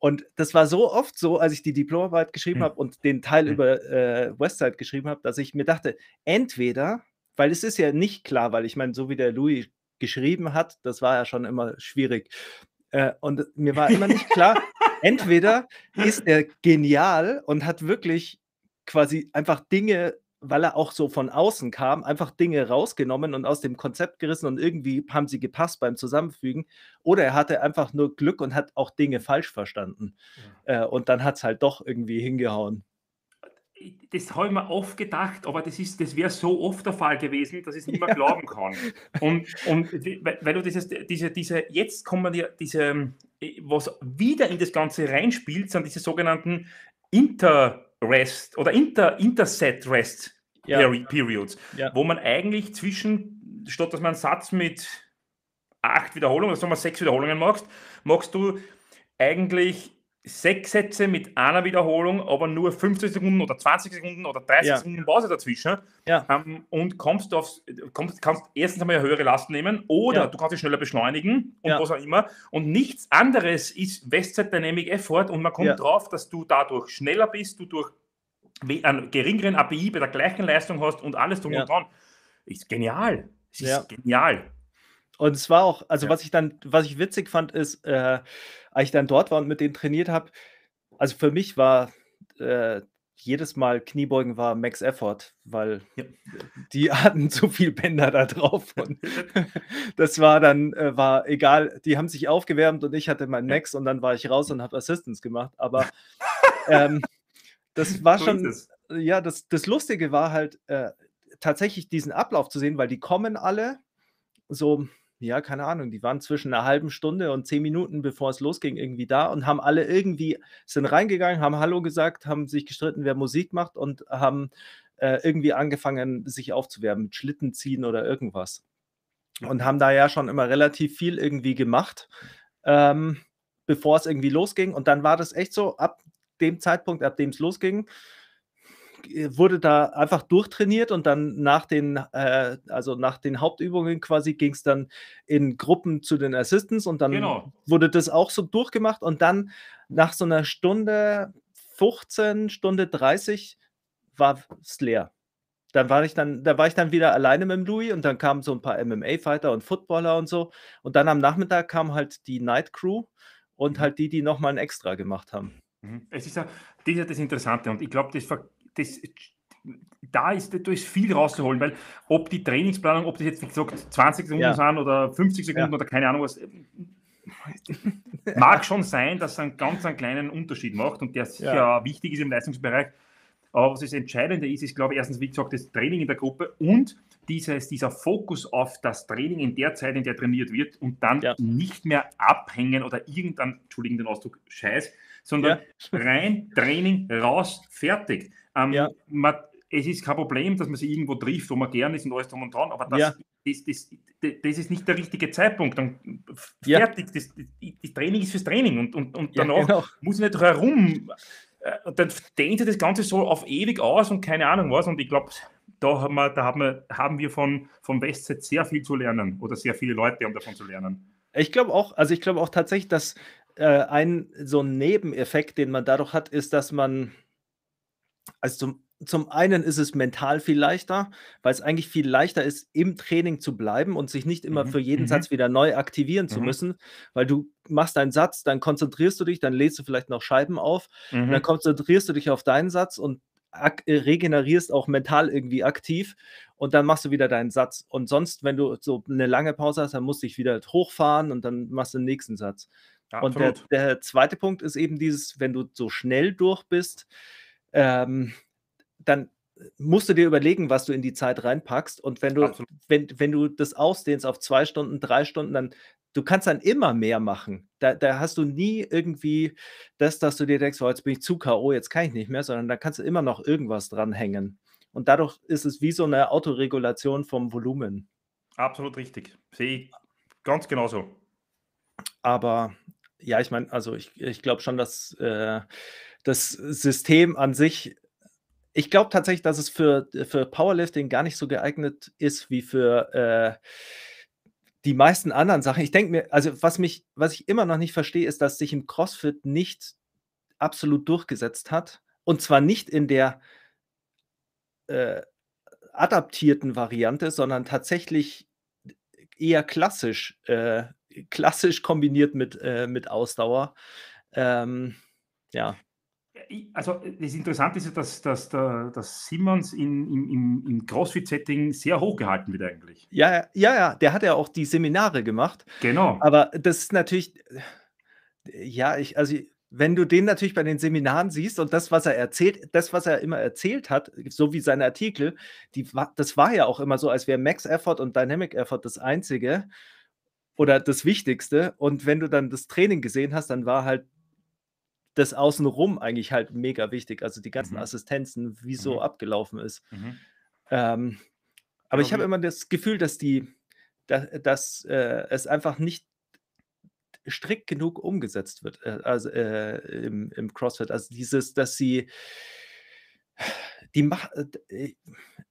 Und das war so oft so, als ich die Diplomarbeit geschrieben hm. habe und den Teil hm. über äh, Westside geschrieben habe, dass ich mir dachte, entweder, weil es ist ja nicht klar, weil ich meine, so wie der Louis geschrieben hat, das war ja schon immer schwierig. Äh, und mir war immer nicht klar, *laughs* entweder ist er genial und hat wirklich quasi einfach Dinge weil er auch so von außen kam, einfach Dinge rausgenommen und aus dem Konzept gerissen und irgendwie haben sie gepasst beim Zusammenfügen. Oder er hatte einfach nur Glück und hat auch Dinge falsch verstanden. Ja. Äh, und dann hat es halt doch irgendwie hingehauen. Das habe ich mir oft gedacht, aber das, das wäre so oft der Fall gewesen, dass ich es nicht mehr glauben kann. Und, und *laughs* weil, weil, du dieses, diese, diese, jetzt kommen ja diese, was wieder in das Ganze reinspielt, sind diese sogenannten Inter- Rest oder Inter, Interset Rest ja. Periods, ja. wo man eigentlich zwischen, statt dass man einen Satz mit acht Wiederholungen, oder sagen wir sechs Wiederholungen machst, machst du eigentlich sechs Sätze mit einer Wiederholung, aber nur 15 Sekunden oder 20 Sekunden oder 30 ja. Sekunden Pause dazwischen. Ja. Ähm, und kommst aufs, kommst, kannst erstens einmal eine höhere Last nehmen oder ja. du kannst dich schneller beschleunigen und was auch immer. Und nichts anderes ist Westside Dynamic Effort und man kommt drauf, dass du dadurch schneller bist, du durch einen geringeren API bei der gleichen Leistung hast und alles drum und dran. Ist genial. Es ist genial. Und es war auch, also was ich dann, was ich witzig fand, ist, äh, als ich dann dort war und mit denen trainiert habe, also für mich war äh, jedes Mal Kniebeugen war Max Effort, weil ja. die *laughs* hatten zu viel Bänder da drauf. Und das war dann, äh, war egal, die haben sich aufgewärmt und ich hatte mein Max und dann war ich raus und habe Assistance gemacht. Aber *laughs* ähm, das war schon, ja, das, das Lustige war halt äh, tatsächlich diesen Ablauf zu sehen, weil die kommen alle so ja, keine Ahnung, die waren zwischen einer halben Stunde und zehn Minuten, bevor es losging, irgendwie da und haben alle irgendwie, sind reingegangen, haben Hallo gesagt, haben sich gestritten, wer Musik macht und haben äh, irgendwie angefangen, sich aufzuwärmen mit Schlitten ziehen oder irgendwas. Und haben da ja schon immer relativ viel irgendwie gemacht, ähm, bevor es irgendwie losging. Und dann war das echt so, ab dem Zeitpunkt, ab dem es losging, wurde da einfach durchtrainiert und dann nach den, äh, also nach den Hauptübungen quasi ging es dann in Gruppen zu den Assistants und dann genau. wurde das auch so durchgemacht und dann nach so einer Stunde 15, Stunde 30 war es leer. Dann war ich dann, da war ich dann wieder alleine mit dem Louis und dann kamen so ein paar MMA-Fighter und Footballer und so. Und dann am Nachmittag kam halt die Night Crew und mhm. halt die, die nochmal ein Extra gemacht haben. Mhm. Es ist ja, das, ist ja das Interessante und ich glaube, das das, da ist, da ist viel rauszuholen, weil ob die Trainingsplanung, ob das jetzt wie gesagt 20 Sekunden ja. sind oder 50 Sekunden ja. oder keine Ahnung was, mag schon sein, dass es einen ganz einen kleinen Unterschied macht und der sicher ja. wichtig ist im Leistungsbereich. Aber was das Entscheidende ist, ist, glaube ich, erstens, wie gesagt, das Training in der Gruppe und dieses, dieser Fokus auf das Training in der Zeit, in der trainiert wird und dann ja. nicht mehr abhängen oder irgendein, Entschuldigung den Ausdruck, Scheiß, sondern ja. rein Training, raus, fertig. Ähm, ja. man, es ist kein Problem, dass man sich irgendwo trifft, wo man gern ist und alles drum und dran, aber das, ja. das, das, das, ist nicht der richtige Zeitpunkt. Dann fertig, ja. das, das, Training ist fürs Training und, und, und danach genau. muss ich nicht herum. Äh, dann dehnt sich das Ganze so auf ewig aus und keine Ahnung was. Und ich glaube, da, haben wir, da haben wir, haben wir von, von Westside sehr viel zu lernen oder sehr viele Leute haben davon zu lernen. Ich glaube auch, also ich glaube auch tatsächlich, dass äh, ein so ein Nebeneffekt, den man dadurch hat, ist, dass man also zum, zum einen ist es mental viel leichter, weil es eigentlich viel leichter ist, im Training zu bleiben und sich nicht immer mhm. für jeden mhm. Satz wieder neu aktivieren mhm. zu müssen, weil du machst einen Satz, dann konzentrierst du dich, dann lädst du vielleicht noch Scheiben auf, mhm. und dann konzentrierst du dich auf deinen Satz und äh, regenerierst auch mental irgendwie aktiv und dann machst du wieder deinen Satz. Und sonst, wenn du so eine lange Pause hast, dann musst du dich wieder hochfahren und dann machst du den nächsten Satz. Ja, und der, der, zweite Punkt ist eben dieses, wenn du so schnell durch bist, ähm, dann musst du dir überlegen, was du in die Zeit reinpackst. Und wenn du, wenn, wenn du das ausdehnst auf zwei Stunden, drei Stunden, dann du kannst dann immer mehr machen. Da, da hast du nie irgendwie das, dass du dir denkst, oh, jetzt bin ich zu K.O., jetzt kann ich nicht mehr, sondern da kannst du immer noch irgendwas dranhängen. Und dadurch ist es wie so eine Autoregulation vom Volumen. Absolut richtig. Sehe ich ganz genauso. Aber ja, ich meine, also ich, ich glaube schon, dass äh, das System an sich, ich glaube tatsächlich, dass es für, für Powerlifting gar nicht so geeignet ist wie für äh, die meisten anderen Sachen. Ich denke mir, also was mich, was ich immer noch nicht verstehe, ist, dass sich im CrossFit nicht absolut durchgesetzt hat. Und zwar nicht in der äh, adaptierten Variante, sondern tatsächlich eher klassisch, äh, klassisch kombiniert mit, äh, mit Ausdauer. Ähm, ja. Also das Interessante ist, dass, dass, dass Simmons in, im, im CrossFit-Setting sehr hoch gehalten wird eigentlich. Ja, ja, ja, der hat ja auch die Seminare gemacht. Genau. Aber das ist natürlich, ja, ich, also wenn du den natürlich bei den Seminaren siehst und das, was er erzählt, das, was er immer erzählt hat, so wie seine Artikel, die, das war ja auch immer so, als wäre Max Effort und Dynamic Effort das Einzige oder das Wichtigste. Und wenn du dann das Training gesehen hast, dann war halt das Außenrum eigentlich halt mega wichtig. Also die ganzen mhm. Assistenzen, wie so mhm. abgelaufen ist. Mhm. Ähm, aber ich habe immer das Gefühl, dass die, dass, dass äh, es einfach nicht strikt genug umgesetzt wird, äh, also äh, im, im CrossFit. Also dieses, dass sie die mach, äh,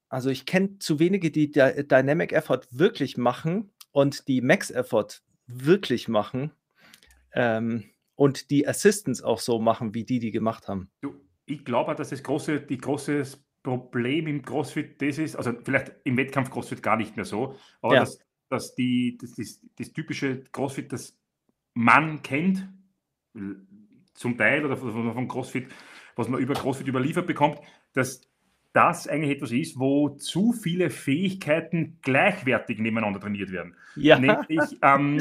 also ich kenne zu wenige, die Dynamic Effort wirklich machen und die Max Effort wirklich machen ähm, und die Assistants auch so machen, wie die die gemacht haben. Ich glaube, dass das große, die große Problem im CrossFit das ist, also vielleicht im Wettkampf CrossFit gar nicht mehr so, aber ja. dass, dass die, das, das, das typische CrossFit, das man kennt, zum Teil oder von, von CrossFit, was man über CrossFit überliefert bekommt, dass das eigentlich etwas ist, wo zu viele Fähigkeiten gleichwertig nebeneinander trainiert werden. Ja. Nämlich, ähm,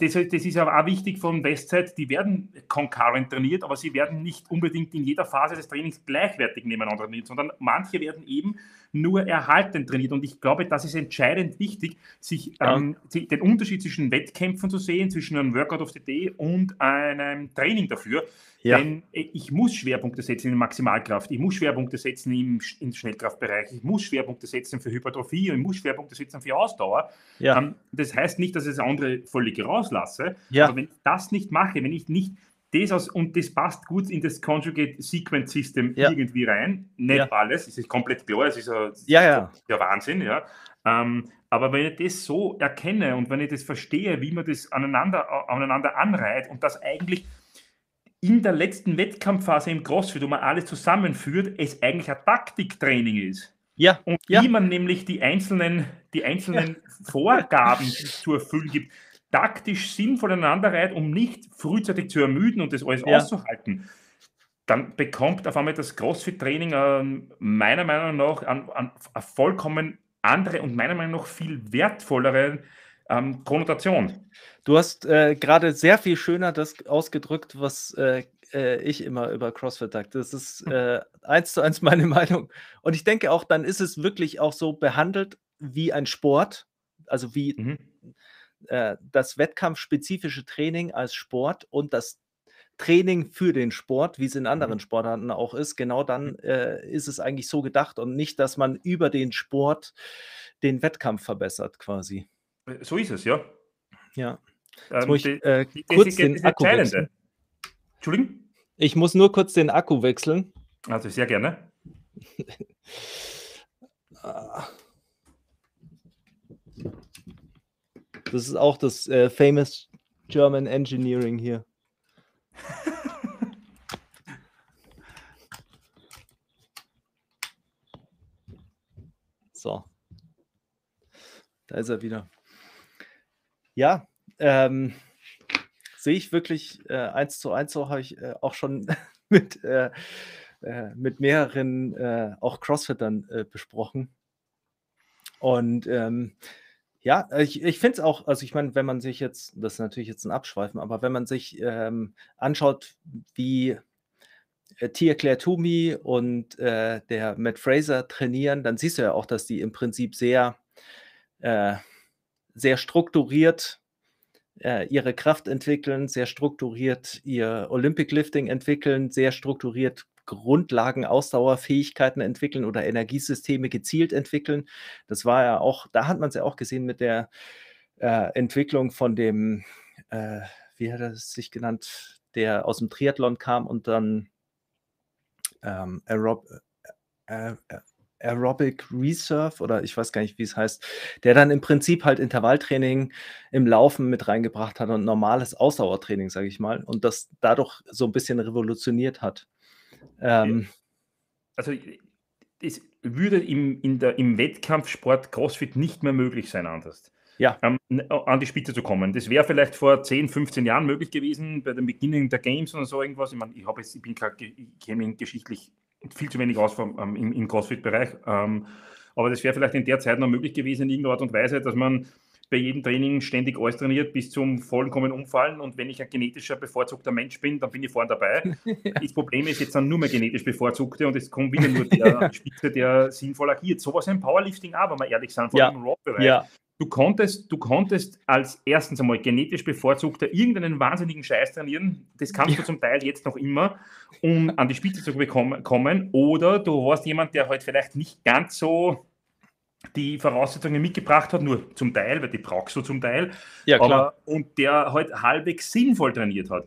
das, das, ist aber auch wichtig von Westside, die werden concurrent trainiert, aber sie werden nicht unbedingt in jeder Phase des Trainings gleichwertig nebeneinander trainiert, sondern manche werden eben nur erhalten trainiert. Und ich glaube, das ist entscheidend wichtig, sich ja. ähm, den Unterschied zwischen Wettkämpfen zu sehen, zwischen einem Workout of the Day und einem Training dafür. Ja. Denn äh, ich muss Schwerpunkte setzen in Maximalkraft, ich muss Schwerpunkte setzen im, im Schnellkraftbereich, ich muss Schwerpunkte setzen für Hypertrophie und ich muss Schwerpunkte setzen für Ausdauer. Ja. Ähm, das heißt nicht, dass ich das andere völlig rauslasse, ja. aber wenn ich das nicht mache, wenn ich nicht das aus, und das passt gut in das Conjugate Sequence System ja. irgendwie rein. Nicht ja. alles, es ist komplett klar, es ist ja, ja, ja. ja Wahnsinn, ja. Ähm, aber wenn ich das so erkenne und wenn ich das verstehe, wie man das aneinander, aneinander anreiht und das eigentlich in der letzten Wettkampfphase im CrossFit, wo man alles zusammenführt, es eigentlich ein Taktiktraining ist. Ja. Und wie man nämlich die einzelnen, die einzelnen. Vorgaben zu erfüllen gibt, taktisch sinnvoll aneinander reiht, um nicht frühzeitig zu ermüden und das alles ja. auszuhalten, dann bekommt auf einmal das CrossFit-Training äh, meiner Meinung nach eine an, an vollkommen andere und meiner Meinung nach viel wertvollere ähm, Konnotation. Du hast äh, gerade sehr viel schöner das ausgedrückt, was äh, äh, ich immer über CrossFit sage. Das ist hm. äh, eins zu eins meine *laughs* Meinung. Und ich denke auch, dann ist es wirklich auch so behandelt wie ein Sport, also wie mhm. Äh, das wettkampfspezifische Training als Sport und das Training für den Sport, wie es in anderen mhm. Sportarten auch ist, genau dann mhm. äh, ist es eigentlich so gedacht und nicht, dass man über den Sport den Wettkampf verbessert quasi. Äh, so ist es, ja. Ja. Jetzt ähm, muss ich äh, kurz den Akku wechseln. Entschuldigung? Ich muss nur kurz den Akku wechseln. Also sehr gerne. *laughs* Ah. Das ist auch das äh, famous German Engineering hier. so. Da ist er wieder. Ja, ähm, sehe ich wirklich äh, eins zu eins, so habe ich äh, auch schon *laughs* mit, äh, äh, mit mehreren äh, auch Crossfittern äh, besprochen. Und ähm, ja, ich, ich finde es auch, also ich meine, wenn man sich jetzt, das ist natürlich jetzt ein Abschweifen, aber wenn man sich ähm, anschaut, wie äh, Tia Claire Toomey und äh, der Matt Fraser trainieren, dann siehst du ja auch, dass die im Prinzip sehr, äh, sehr strukturiert äh, ihre Kraft entwickeln, sehr strukturiert ihr Olympic Lifting entwickeln, sehr strukturiert Grundlagen, Ausdauerfähigkeiten entwickeln oder Energiesysteme gezielt entwickeln. Das war ja auch, da hat man es ja auch gesehen mit der äh, Entwicklung von dem, äh, wie hat er es sich genannt, der aus dem Triathlon kam und dann ähm, Aerob äh, äh Aerobic Reserve oder ich weiß gar nicht, wie es heißt, der dann im Prinzip halt Intervalltraining im Laufen mit reingebracht hat und normales Ausdauertraining, sage ich mal, und das dadurch so ein bisschen revolutioniert hat. Ähm, also es würde im, in der, im Wettkampfsport CrossFit nicht mehr möglich sein anders. ja. ähm, an die Spitze zu kommen. Das wäre vielleicht vor 10, 15 Jahren möglich gewesen, bei dem Beginning der Games oder so irgendwas. Ich meine, ich, jetzt, ich bin gerade, ich kenne mich geschichtlich viel zu wenig aus vom, ähm, im, im CrossFit-Bereich. Ähm, aber das wäre vielleicht in der Zeit noch möglich gewesen, in irgendeiner Art und Weise, dass man bei jedem Training ständig alles trainiert bis zum vollkommen Umfallen. Und wenn ich ein genetischer bevorzugter Mensch bin, dann bin ich vorne dabei. *laughs* Das Problem ist jetzt dann nur mehr genetisch bevorzugte und es kommt wieder nur *laughs* der Spitze, der sinnvoll agiert. Sowas im Powerlifting auch, wenn wir ehrlich sind, vor ja. allem im Rock-Bereich. Ja. Du konntest, du konntest als erstens einmal genetisch bevorzugter irgendeinen wahnsinnigen Scheiß trainieren. Das kannst du zum Teil jetzt noch immer, um an die Spitze zu bekommen, kommen. Oder du warst jemand, der halt vielleicht nicht ganz so die Voraussetzungen mitgebracht hat, nur zum Teil, weil die brauchst du zum Teil. Ja, klar. Aber, und der halt halbwegs sinnvoll trainiert hat.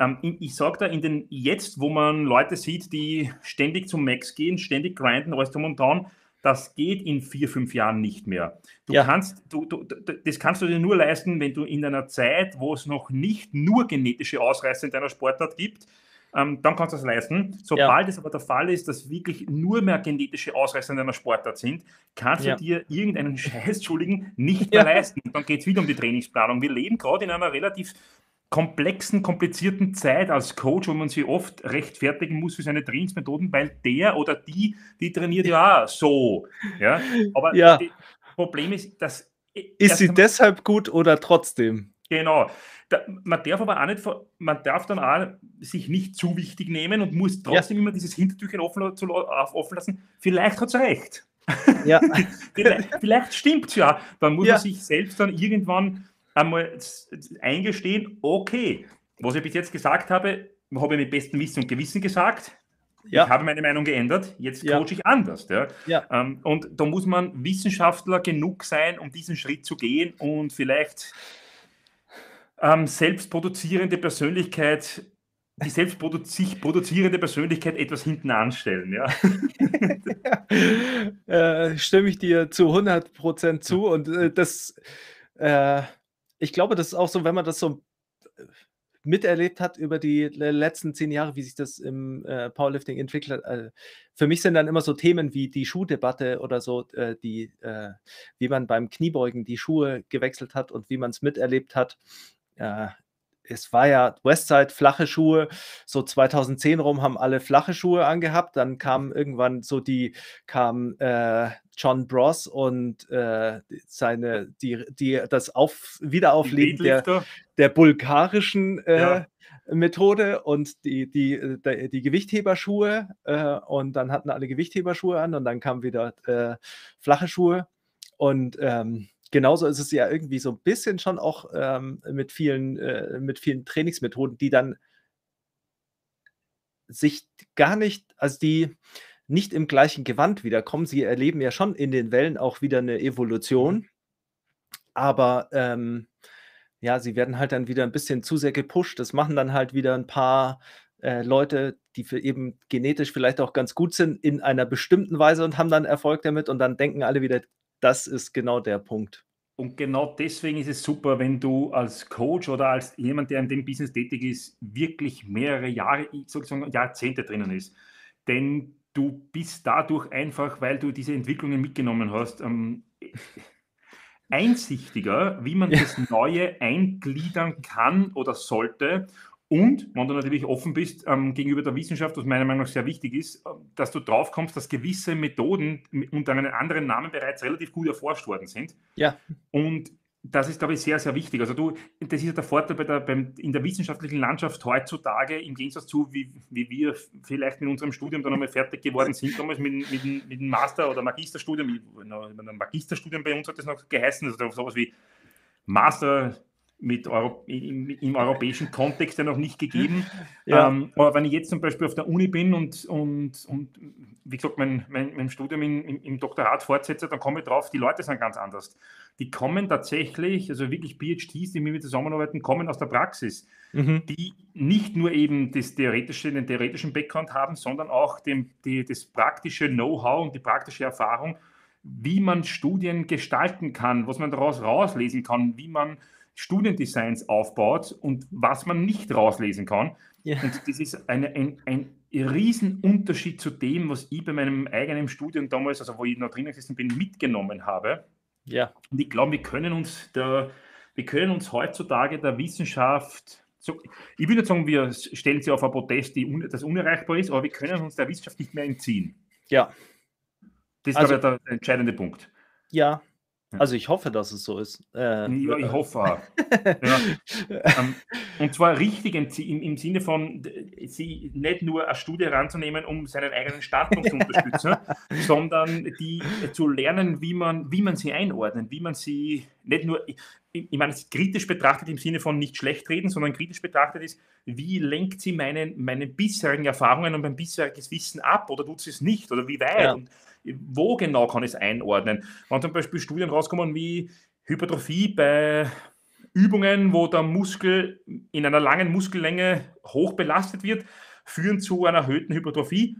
Ähm, ich sage da, in den jetzt, wo man Leute sieht, die ständig zum Max gehen, ständig grinden, alles drum und dran, das geht in vier, fünf Jahren nicht mehr. Du ja. kannst, du, du, das kannst du dir nur leisten, wenn du in einer Zeit, wo es noch nicht nur genetische Ausreißer in deiner Sportart gibt, ähm, dann kannst du das leisten. Sobald ja. es aber der Fall ist, dass wirklich nur mehr genetische Ausreißer in deiner Sportart sind, kannst ja. du dir irgendeinen *laughs* Scheiß, Entschuldigen, nicht mehr leisten. Dann geht es wieder um die Trainingsplanung. Wir leben gerade in einer relativ komplexen, komplizierten Zeit als Coach, wo man sich oft rechtfertigen muss für seine Trainingsmethoden, weil der oder die, die trainiert ja so. Ja? Aber ja. das Problem ist, dass. Ist sie deshalb gut oder trotzdem? Genau. Da, man darf aber auch nicht, man darf dann auch sich nicht zu wichtig nehmen und muss trotzdem ja. immer dieses Hintertürchen offen, zu, offen lassen. Vielleicht hat es recht. Ja. *laughs* vielleicht, vielleicht stimmt es ja. Dann muss ja. man sich selbst dann irgendwann einmal eingestehen, okay, was ich bis jetzt gesagt habe, habe ich mit bestem Wissen und Gewissen gesagt. Ja. Ich habe meine Meinung geändert, jetzt ja. coache ich anders. Ja? ja. Ähm, und da muss man Wissenschaftler genug sein, um diesen Schritt zu gehen und vielleicht ähm, selbstproduzierende Persönlichkeit, die selbstproduzierende *laughs* produzierende Persönlichkeit etwas hinten anstellen. Ja? *laughs* äh, stimme ich dir zu 100% zu und äh, das äh, ich glaube, das ist auch so, wenn man das so miterlebt hat über die letzten zehn Jahre, wie sich das im äh, Powerlifting entwickelt hat. Äh, für mich sind dann immer so Themen wie die Schuhdebatte oder so, äh, die, äh, wie man beim Kniebeugen die Schuhe gewechselt hat und wie man es miterlebt hat. Äh, es war ja Westside flache Schuhe, so 2010 rum haben alle flache Schuhe angehabt, dann kamen irgendwann so die, kam äh, John Bros und äh, seine, die, die, das Auf, Wiederaufleben der, der bulgarischen äh, ja. Methode und die, die, die, die Gewichtheberschuhe äh, und dann hatten alle Gewichtheberschuhe an und dann kamen wieder äh, flache Schuhe. Und ähm, genauso ist es ja irgendwie so ein bisschen schon auch ähm, mit, vielen, äh, mit vielen Trainingsmethoden, die dann sich gar nicht, also die nicht im gleichen Gewand wiederkommen. Sie erleben ja schon in den Wellen auch wieder eine Evolution, mhm. aber ähm, ja, sie werden halt dann wieder ein bisschen zu sehr gepusht. Das machen dann halt wieder ein paar äh, Leute, die für eben genetisch vielleicht auch ganz gut sind in einer bestimmten Weise und haben dann Erfolg damit und dann denken alle wieder, das ist genau der Punkt. Und genau deswegen ist es super, wenn du als Coach oder als jemand, der in dem Business tätig ist, wirklich mehrere Jahre, sozusagen Jahrzehnte drinnen ist. Denn du bist dadurch einfach, weil du diese Entwicklungen mitgenommen hast, ähm, einsichtiger, wie man ja. das Neue eingliedern kann oder sollte und, wenn du natürlich offen bist ähm, gegenüber der Wissenschaft, was meiner Meinung nach sehr wichtig ist, äh, dass du drauf kommst, dass gewisse Methoden unter einem anderen Namen bereits relativ gut erforscht worden sind. Ja. Und das ist, glaube ich, sehr, sehr wichtig. Also du, das ist ja der Vorteil bei der, beim, in der wissenschaftlichen Landschaft heutzutage, im Gegensatz zu, wie, wie wir vielleicht mit unserem Studium dann einmal fertig geworden sind, damals mit, mit, mit dem Master- oder Magisterstudium, mit einem Magisterstudium bei uns hat das noch geheißen, also sowas wie Master mit Euro, im, im, europäischen Kontext ja noch nicht gegeben. *laughs* Ja. Ähm, aber wenn ich jetzt zum Beispiel auf der Uni bin und, und, und wie gesagt, mein, mein, mein Studium in, im, im Doktorat fortsetze, dann komme ich drauf, die Leute sind ganz anders. Die kommen tatsächlich, also wirklich PhDs, die mit mir zusammenarbeiten, kommen aus der Praxis, mhm. die nicht nur eben das theoretische, den theoretischen Background haben, sondern auch dem, die, das praktische Know-how und die praktische Erfahrung, wie man Studien gestalten kann, was man daraus rauslesen kann, wie man Studiendesigns aufbaut und was man nicht rauslesen kann. Ja. Und das ist eine, ein, ein Riesenunterschied zu dem, was ich bei meinem eigenen Studium damals, also wo ich noch drinnen gesessen bin, mitgenommen habe. Ja. Und ich glaube, wir können uns der, wir können uns heutzutage der Wissenschaft, so, ich würde nicht sagen, wir stellen sie auf ein Protest, die, das unerreichbar ist, aber wir können uns der Wissenschaft nicht mehr entziehen. Ja. Das ist also, der, der entscheidende Punkt. Ja, also ich hoffe, dass es so ist. Äh, ja, ich hoffe auch. *laughs* ja. ähm, und zwar richtig im, im, Sinne von, sie nicht nur eine Studie heranzunehmen, um seinen eigenen Standpunkt zu unterstützen, *laughs* sondern die zu lernen, wie man, wie man sie einordnet, wie man sie nicht nur, ich, ich meine, kritisch betrachtet im Sinne von nicht schlecht reden, sondern kritisch betrachtet ist, wie lenkt sie meinen, meine bisherigen Erfahrungen und mein bisheriges Wissen ab oder tut sie es nicht oder wie weit? Ja. Und, wo genau kann ich es einordnen? Wenn zum Beispiel Studien rauskommen wie Hypertrophie bei Übungen, wo der Muskel in einer langen Muskellänge hoch belastet wird, führen zu einer erhöhten Hypertrophie.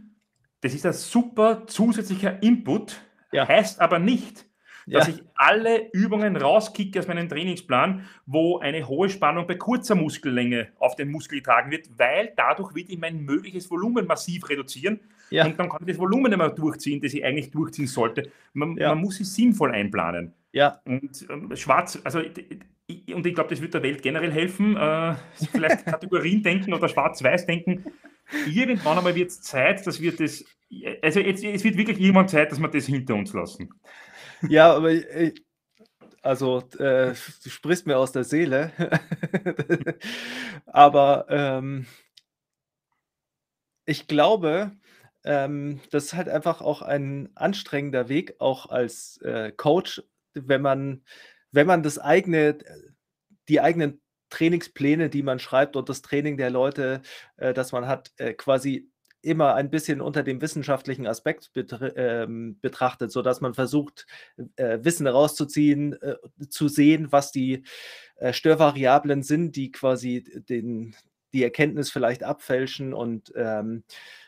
Das ist ein super zusätzlicher Input, ja. heißt aber nicht, dass ja. ich alle Übungen rauskicke aus meinem Trainingsplan, wo eine hohe Spannung bei kurzer Muskellänge auf den Muskel getragen wird, weil dadurch wird ich mein mögliches Volumen massiv reduzieren ja. und dann kann ich das Volumen mehr durchziehen, das ich eigentlich durchziehen sollte. Man, ja. man muss es sinnvoll einplanen. Ja. Und ähm, schwarz, also ich, und ich glaube, das wird der Welt generell helfen, äh, *laughs* vielleicht Kategorien denken oder schwarz-weiß denken. Irgendwann einmal wird es Zeit, dass wir das, also jetzt, es wird wirklich irgendwann Zeit, dass wir das hinter uns lassen. Ja, aber ich, also äh, du sprichst mir aus der Seele. *laughs* aber ähm, ich glaube, ähm, das ist halt einfach auch ein anstrengender Weg, auch als äh, Coach, wenn man, wenn man das eigene, die eigenen Trainingspläne, die man schreibt und das Training der Leute, äh, das man hat, äh, quasi immer ein bisschen unter dem wissenschaftlichen Aspekt ähm, betrachtet, sodass man versucht, äh, Wissen herauszuziehen, äh, zu sehen, was die äh, Störvariablen sind, die quasi den, die Erkenntnis vielleicht abfälschen und ähm, äh,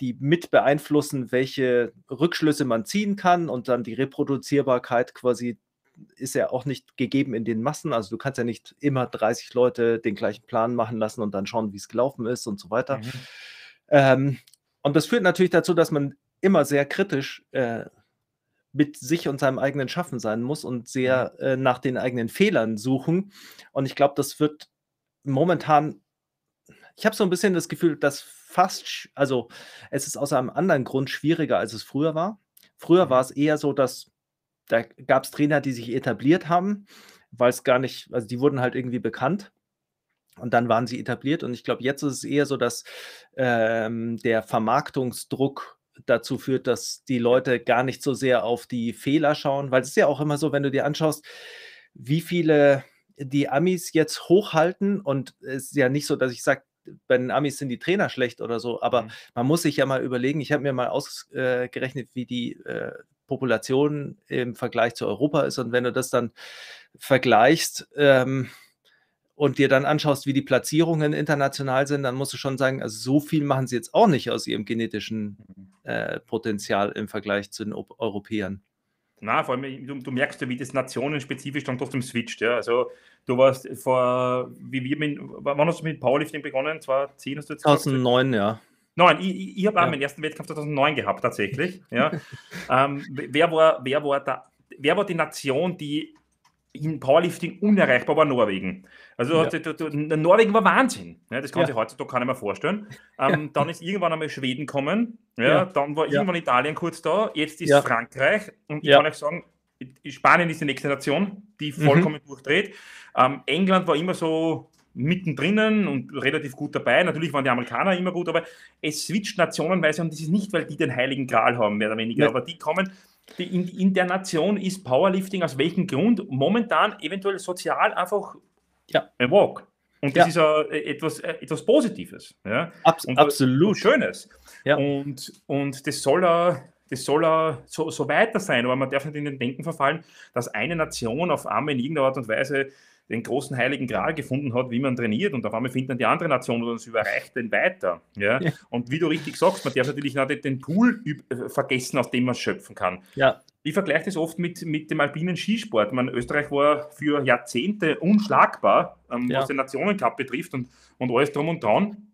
die mit beeinflussen, welche Rückschlüsse man ziehen kann und dann die Reproduzierbarkeit quasi ist ja auch nicht gegeben in den Massen. Also du kannst ja nicht immer 30 Leute den gleichen Plan machen lassen und dann schauen, wie es gelaufen ist und so weiter. Mhm. Ähm, und das führt natürlich dazu, dass man immer sehr kritisch äh, mit sich und seinem eigenen Schaffen sein muss und sehr äh, nach den eigenen Fehlern suchen. Und ich glaube, das wird momentan, ich habe so ein bisschen das Gefühl, dass fast, also es ist aus einem anderen Grund schwieriger, als es früher war. Früher war mhm. es eher so, dass da gab es Trainer, die sich etabliert haben, weil es gar nicht, also die wurden halt irgendwie bekannt. Und dann waren sie etabliert. Und ich glaube, jetzt ist es eher so, dass ähm, der Vermarktungsdruck dazu führt, dass die Leute gar nicht so sehr auf die Fehler schauen, weil es ist ja auch immer so, wenn du dir anschaust, wie viele die Amis jetzt hochhalten und es ist ja nicht so, dass ich sage, bei den Amis sind die Trainer schlecht oder so, aber mhm. man muss sich ja mal überlegen, ich habe mir mal ausgerechnet, wie die äh, Population im Vergleich zu Europa ist und wenn du das dann vergleichst, ähm, und dir dann anschaust, wie die Platzierungen international sind, dann musst du schon sagen, also so viel machen sie jetzt auch nicht aus ihrem genetischen mhm. äh, Potenzial im Vergleich zu den o Europäern. Na, vor allem, du, du, merkst ja, wie das nationenspezifisch dann trotzdem switcht. Ja. Also, du warst vor, wie wir mit, wann hast du mit Powerlifting begonnen? 2010 hast du jetzt 2009, gesagt? ja. Nein, ich, ich habe auch ja. meinen ersten Wettkampf 2009 gehabt, tatsächlich. Ja. *laughs* ähm, wer, war, wer, war da, wer war die Nation, die in Powerlifting unerreichbar war Norwegen. Also ja. du, du, Norwegen war Wahnsinn. Ja, das kann ja. sich heutzutage keiner mehr vorstellen. *laughs* Ähm, dann ist irgendwann einmal Schweden kommen. Ja, Dann war irgendwann Italien kurz da. Jetzt ist Frankreich. Und ich kann euch sagen, Spanien ist die nächste Nation, die vollkommen mhm. durchdreht. Ähm, England war immer so mittendrin und relativ gut dabei. Natürlich waren die Amerikaner immer gut, aber es switcht nationenweise und das ist nicht, weil die den heiligen Gral haben, mehr oder weniger, aber die kommen in, in der Nation ist Powerlifting aus welchem Grund momentan eventuell sozial einfach ja. ein Walk. Und das ja. ist uh, etwas, uh, etwas Positives. Ja? Abs und absolut. Schönes. Ja. Und, und das soll uh, das soll uh, so, so weiter sein, aber man darf nicht in den Denken verfallen, dass eine Nation auf einmal in irgendeiner Art und Weise den großen heiligen Gral gefunden hat, wie man trainiert und auf einmal findet dann die andere Nation und uns überreicht den weiter. Ja? ja? Und wie du richtig sagst, man darf natürlich nicht den Pool äh, vergessen, aus dem man schöpfen kann. Ja. Ich vergleiche das oft mit, mit dem alpinen Skisport. Man, Österreich war für Jahrzehnte unschlagbar, ähm, ja. was den Nationencup betrifft und, und alles drum und dran.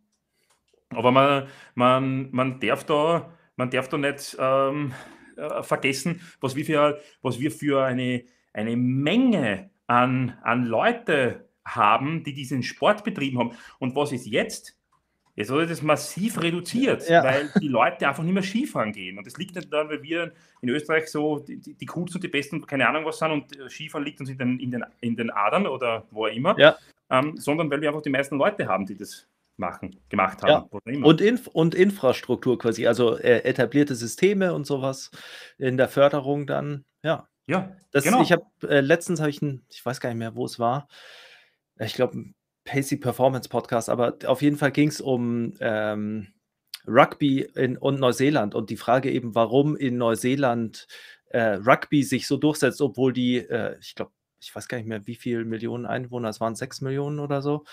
Aber man, man, man, darf, da, man darf da nicht ähm, äh, vergessen, was wir für, was wir für eine, eine Menge an, an Leute haben, die diesen Sport betrieben haben. Und was ist jetzt? Jetzt wurde das massiv reduziert, ja. weil die Leute einfach nicht mehr Skifahren gehen. Und das liegt nicht daran, weil wir in Österreich so die, die, coolsten und die besten, keine Ahnung was sind und äh, Skifahren liegt uns in den, in den, in den Adern oder wo immer, ja. ähm, sondern weil wir einfach die meisten Leute haben, die das machen, gemacht haben. Ja. Und, Inf und Infrastruktur quasi, also äh, etablierte Systeme und sowas in der Förderung dann, ja. Ja, das, genau. Ich habe äh, letztens habe ich ein, ich weiß gar nicht mehr, wo es war. Ich glaube, Pacey Performance Podcast, aber auf jeden Fall ging es um ähm, Rugby in, und Neuseeland und die Frage eben, warum in Neuseeland äh, Rugby sich so durchsetzt, obwohl die, äh, ich glaube, ich weiß gar nicht mehr, wie viele Millionen Einwohner, es waren sechs Millionen oder so,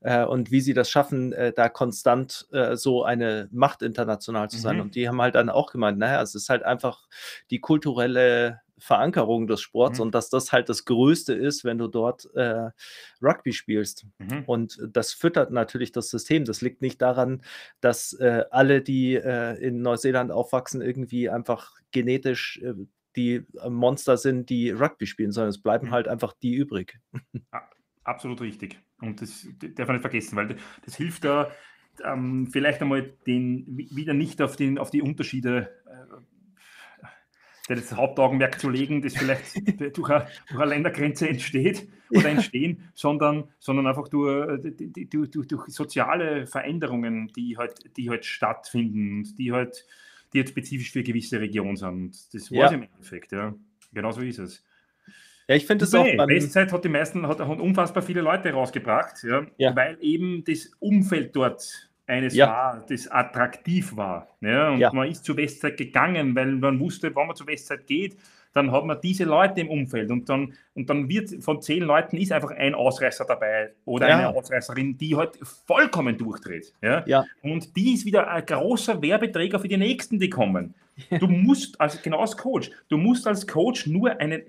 äh, und wie sie das schaffen, äh, da konstant äh, so eine Macht international zu sein. Mhm. Und die haben halt dann auch gemeint, naja, es ist halt einfach die kulturelle Verankerung des Sports mhm. und dass das halt das Größte ist, wenn du dort äh, Rugby spielst. Mhm. Und das füttert natürlich das System. Das liegt nicht daran, dass äh, alle, die äh, in Neuseeland aufwachsen, irgendwie einfach genetisch äh, die Monster sind, die Rugby spielen, sondern es bleiben mhm. halt einfach die übrig. *laughs* Absolut richtig. Und das darf man nicht vergessen, weil das hilft da ähm, vielleicht einmal den, wieder nicht auf, den, auf die Unterschiede äh, das Hauptaugenmerk zu legen, das vielleicht *laughs* durch, eine, durch eine Ländergrenze entsteht oder entstehen, sondern, sondern einfach durch, durch, durch, durch soziale Veränderungen, die halt, die halt stattfinden und die halt, die jetzt spezifisch für gewisse Regionen sind. Das war ja. es im Endeffekt, ja. Genau so ist es. Ja, ich finde es auch. Beim Westzeit hat die meisten, hat, unfassbar viele Leute rausgebracht, ja, ja. weil eben das Umfeld dort eines ja. war, das attraktiv war. Ja, und man ist zur Westzeit gegangen, weil man wusste, wenn man zur Westzeit geht, dann hat man diese Leute im Umfeld und dann, und dann wird von zehn Leuten ist einfach ein Ausreißer dabei oder ja. eine Ausreißerin, die halt vollkommen durchdreht. Ja? ja? Und die ist wieder ein großer Werbeträger für die Nächsten, die kommen. Du musst, also genau als Coach, du musst als Coach nur einen,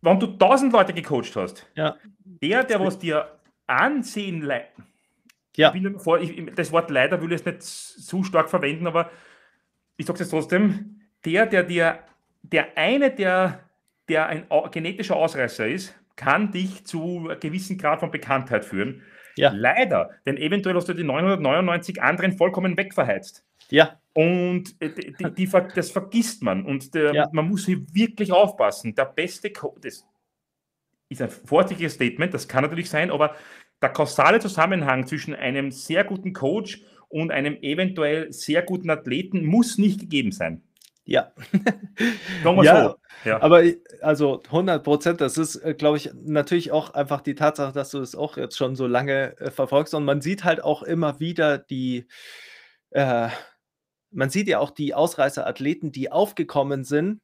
wenn du tausend Leute gecoacht hast, ja. der, der was dir ansehen leiten, ja. Vor, ich, das Wort leider will ich jetzt nicht zu stark verwenden, aber ich sage es trotzdem, der, der dir, der eine, der, der ein genetischer Ausreißer ist, kann dich zu einem gewissen Grad von Bekanntheit führen. Ja. Leider, denn eventuell hast du die 999 anderen vollkommen wegverheizt. Ja. Und äh, die, die, die, das vergisst man. Und der, ja. man muss hier wirklich aufpassen. Der beste Code, das ist ein vorsichtiges Statement, das kann natürlich sein, aber der kausale Zusammenhang zwischen einem sehr guten Coach und einem eventuell sehr guten Athleten muss nicht gegeben sein. Ja. *laughs* ja, so. ja, aber also 100 Prozent, das ist, äh, glaube ich, natürlich auch einfach die Tatsache, dass du es auch jetzt schon so lange äh, verfolgst und man sieht halt auch immer wieder die, äh, man sieht ja auch die Ausreißer-Athleten, die aufgekommen sind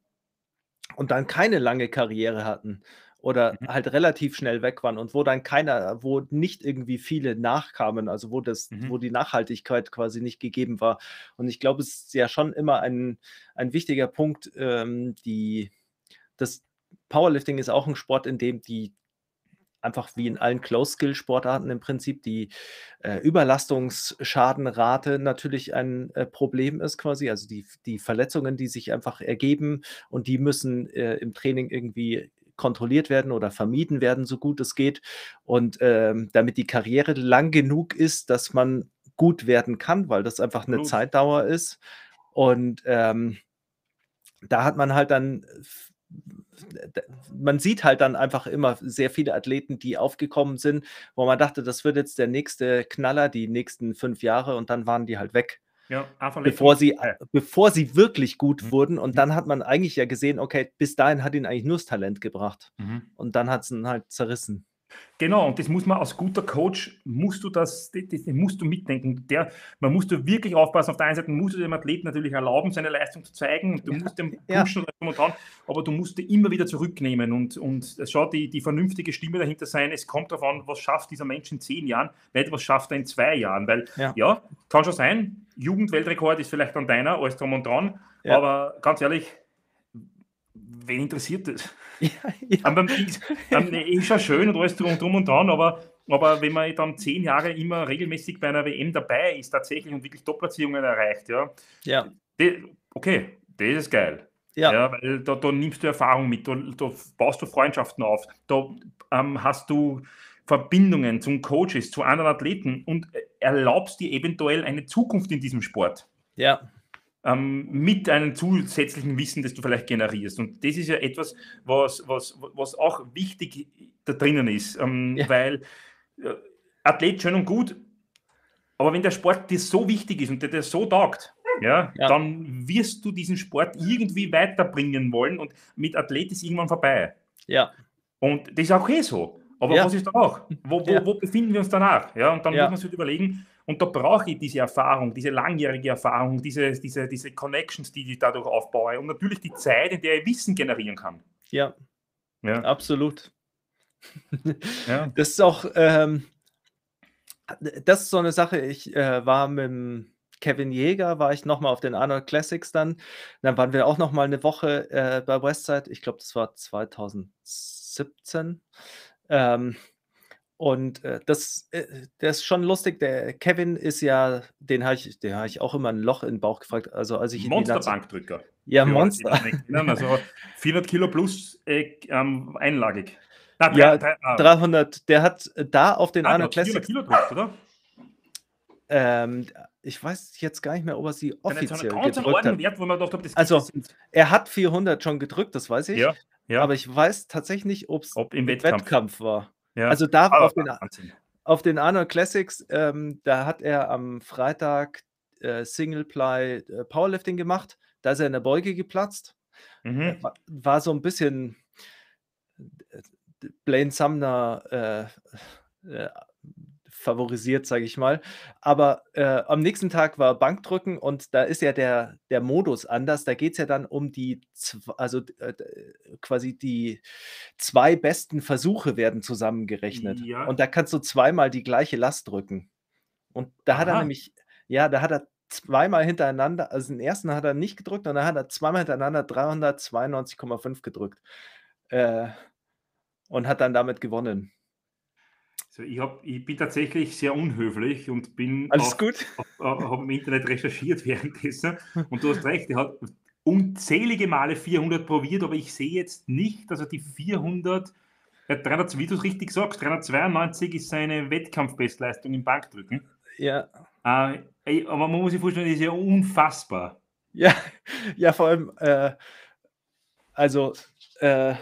und dann keine lange Karriere hatten oder mhm. halt relativ schnell weg waren und wo dann keiner, wo nicht irgendwie viele nachkamen, also wo das, mhm. wo die Nachhaltigkeit quasi nicht gegeben war. Und ich glaube, es ist ja schon immer ein, ein wichtiger Punkt, ähm, die, das Powerlifting ist auch ein Sport, in dem die einfach wie in allen Close-Skill-Sportarten im Prinzip die äh, Überlastungsschadenrate natürlich ein äh, Problem ist quasi, also die, die Verletzungen, die sich einfach ergeben und die müssen äh, im Training irgendwie kontrolliert werden oder vermieden werden, so gut es geht. Und ähm, damit die Karriere lang genug ist, dass man gut werden kann, weil das einfach eine Blut. Zeitdauer ist. Und ähm, da hat man halt dann, man sieht halt dann einfach immer sehr viele Athleten, die aufgekommen sind, wo man dachte, das wird jetzt der nächste Knaller, die nächsten fünf Jahre und dann waren die halt weg. Ja, bevor sie, bevor sie wirklich gut mhm. wurden. Und mhm. dann hat man eigentlich ja gesehen, okay, bis dahin hat ihn eigentlich nur das Talent gebracht. Mhm. Und dann hat es ihn halt zerrissen. Genau, und das muss man als guter Coach, musst du das, das, das musst du mitdenken. Der, man musst du wirklich aufpassen. Auf der einen Seite musst du dem Athleten natürlich erlauben, seine Leistung zu zeigen. Du musst dem pushen ja. und dran, aber du musst ihn immer wieder zurücknehmen und, und es schaut die, die vernünftige Stimme dahinter sein. Es kommt darauf an, was schafft dieser Mensch in zehn Jahren, nicht was schafft er in zwei Jahren. Weil, ja, ja kann schon sein, Jugendweltrekord ist vielleicht an deiner, alles drum und dran, ja. aber ganz ehrlich, wen interessiert das? *laughs* Ja, ja. Dann, ist ja schön und alles drum, drum und dran, aber, aber wenn man dann zehn Jahre immer regelmäßig bei einer WM dabei ist, tatsächlich und wirklich Top-Platzierungen erreicht, ja, ja. okay, Das ist geil. Ja. ja weil da, da, nimmst du Erfahrung mit, da, da baust du Freundschaften auf, da ähm, hast du Verbindungen zum Coaches, zu anderen Athleten und erlaubst dir eventuell eine Zukunft in diesem Sport. Ja. Ähm, mit einem zusätzlichen Wissen, das du vielleicht generierst. Und das ist ja etwas, was, was, was auch wichtig da drinnen ist, ähm, ja. weil äh, Athlet schön und gut, aber wenn der Sport dir so wichtig ist und der dir so taugt, ja, ja, dann wirst du diesen Sport irgendwie weiterbringen wollen und mit Athlet ist irgendwann vorbei. Ja. Und das ist auch eh so. Aber ja. was ist danach? Wo, wo, ja. wo, befinden wir uns danach? Ja, und dann muss man sich überlegen, und da brauche ich diese Erfahrung, diese langjährige Erfahrung, diese, diese, diese Connections, die ich dadurch aufbaue und natürlich die Zeit, in der ich Wissen generieren kann. Ja, ja. absolut. *laughs* ja. Das ist auch, ähm, das ist so eine Sache, ich äh, war mit Kevin Jäger, war ich nochmal auf den Arnold Classics dann. Dann waren wir auch nochmal eine Woche äh, bei Westside, ich glaube, das war 2017. Ähm, und äh, das, äh, das ist schon lustig. Der Kevin ist ja, den habe ich, den ich auch immer ein Loch in den Bauch gefragt. Also als ich Monsterbankdrücker. *laughs* Ja, Monster. Also 400 Kilo plus äh, ähm, einlagig. Na, ja, 300. Der hat da auf den ah, Arno Classic. Kilo drückt, oder? Ähm, ich weiß jetzt gar nicht mehr, ob er sie offiziell so gedrückt hat. Wert, dachte, also, er hat 400 schon gedrückt, das weiß ich. Ja, ja. Aber ich weiß tatsächlich nicht, ob es im Wettkampf. Wettkampf war. Ja. Also da auf den, auf den Arnold Classics, ähm, da hat er am Freitag äh, Single-Ply äh, Powerlifting gemacht. Da ist er in der Beuge geplatzt. Mhm. War, war, so ein bisschen äh, Blaine Sumner äh, äh, favorisiert, sage ich mal. Aber äh, am nächsten Tag war Bankdrücken und da ist ja der, der Modus anders. Da geht es ja dann um die, also äh, quasi die zwei besten Versuche werden zusammengerechnet. Ja. Und da kannst du zweimal die gleiche Last drücken. Und da Aha. hat er nämlich, ja, da hat er zweimal hintereinander, also den ersten hat er nicht gedrückt und dann hat er zweimal hintereinander 392,5 gedrückt. Äh, und hat dann damit gewonnen. Also ich, hab, ich bin tatsächlich sehr unhöflich und bin Alles gut. habe im Internet recherchiert *laughs* währenddessen *laughs* und du hast recht, er hat unzählige Male 400 probiert, aber ich sehe jetzt nicht, dass er die 400, er 300, wie du es richtig sagst, 392 ist seine Wettkampfbestleistung im Bankdrücken. Ja. Äh, aber man muss sich vorstellen, das ist ja unfassbar. Ja, ja vor allem, äh, also äh,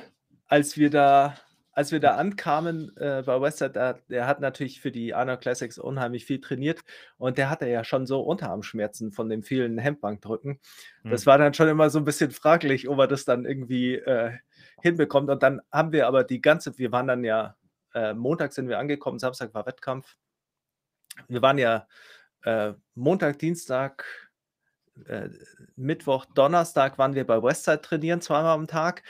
als wir da als wir da ankamen äh, bei Westside, da, der hat natürlich für die Arnold Classics unheimlich viel trainiert und der hatte ja schon so Unterarmschmerzen von dem vielen Hemdbankdrücken. Das hm. war dann schon immer so ein bisschen fraglich, ob er das dann irgendwie äh, hinbekommt. Und dann haben wir aber die ganze, wir waren dann ja, äh, Montag sind wir angekommen, Samstag war Wettkampf. Wir waren ja äh, Montag, Dienstag, äh, Mittwoch, Donnerstag waren wir bei Westside trainieren, zweimal am Tag.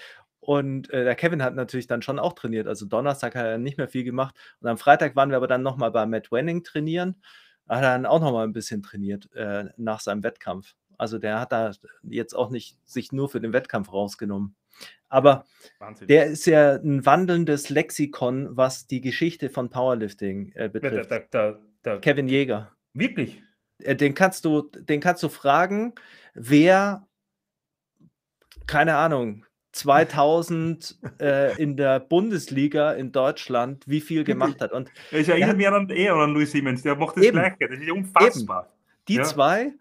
Und äh, der Kevin hat natürlich dann schon auch trainiert. Also Donnerstag hat er nicht mehr viel gemacht. Und am Freitag waren wir aber dann nochmal bei Matt Wenning trainieren. Hat er dann auch nochmal ein bisschen trainiert äh, nach seinem Wettkampf. Also der hat da jetzt auch nicht sich nur für den Wettkampf rausgenommen. Aber Wahnsinn. der ist ja ein wandelndes Lexikon, was die Geschichte von Powerlifting äh, betrifft. Der, der, der, Kevin Jäger. Wirklich? Äh, den kannst du, den kannst du fragen, wer, keine Ahnung, 2000 äh, in der Bundesliga in Deutschland wie viel gemacht hat. Und ich erinnere mich an, eher an Louis Siemens, der macht das eben, Gleiche. Das ist unfassbar. Eben. Die ja. zwei,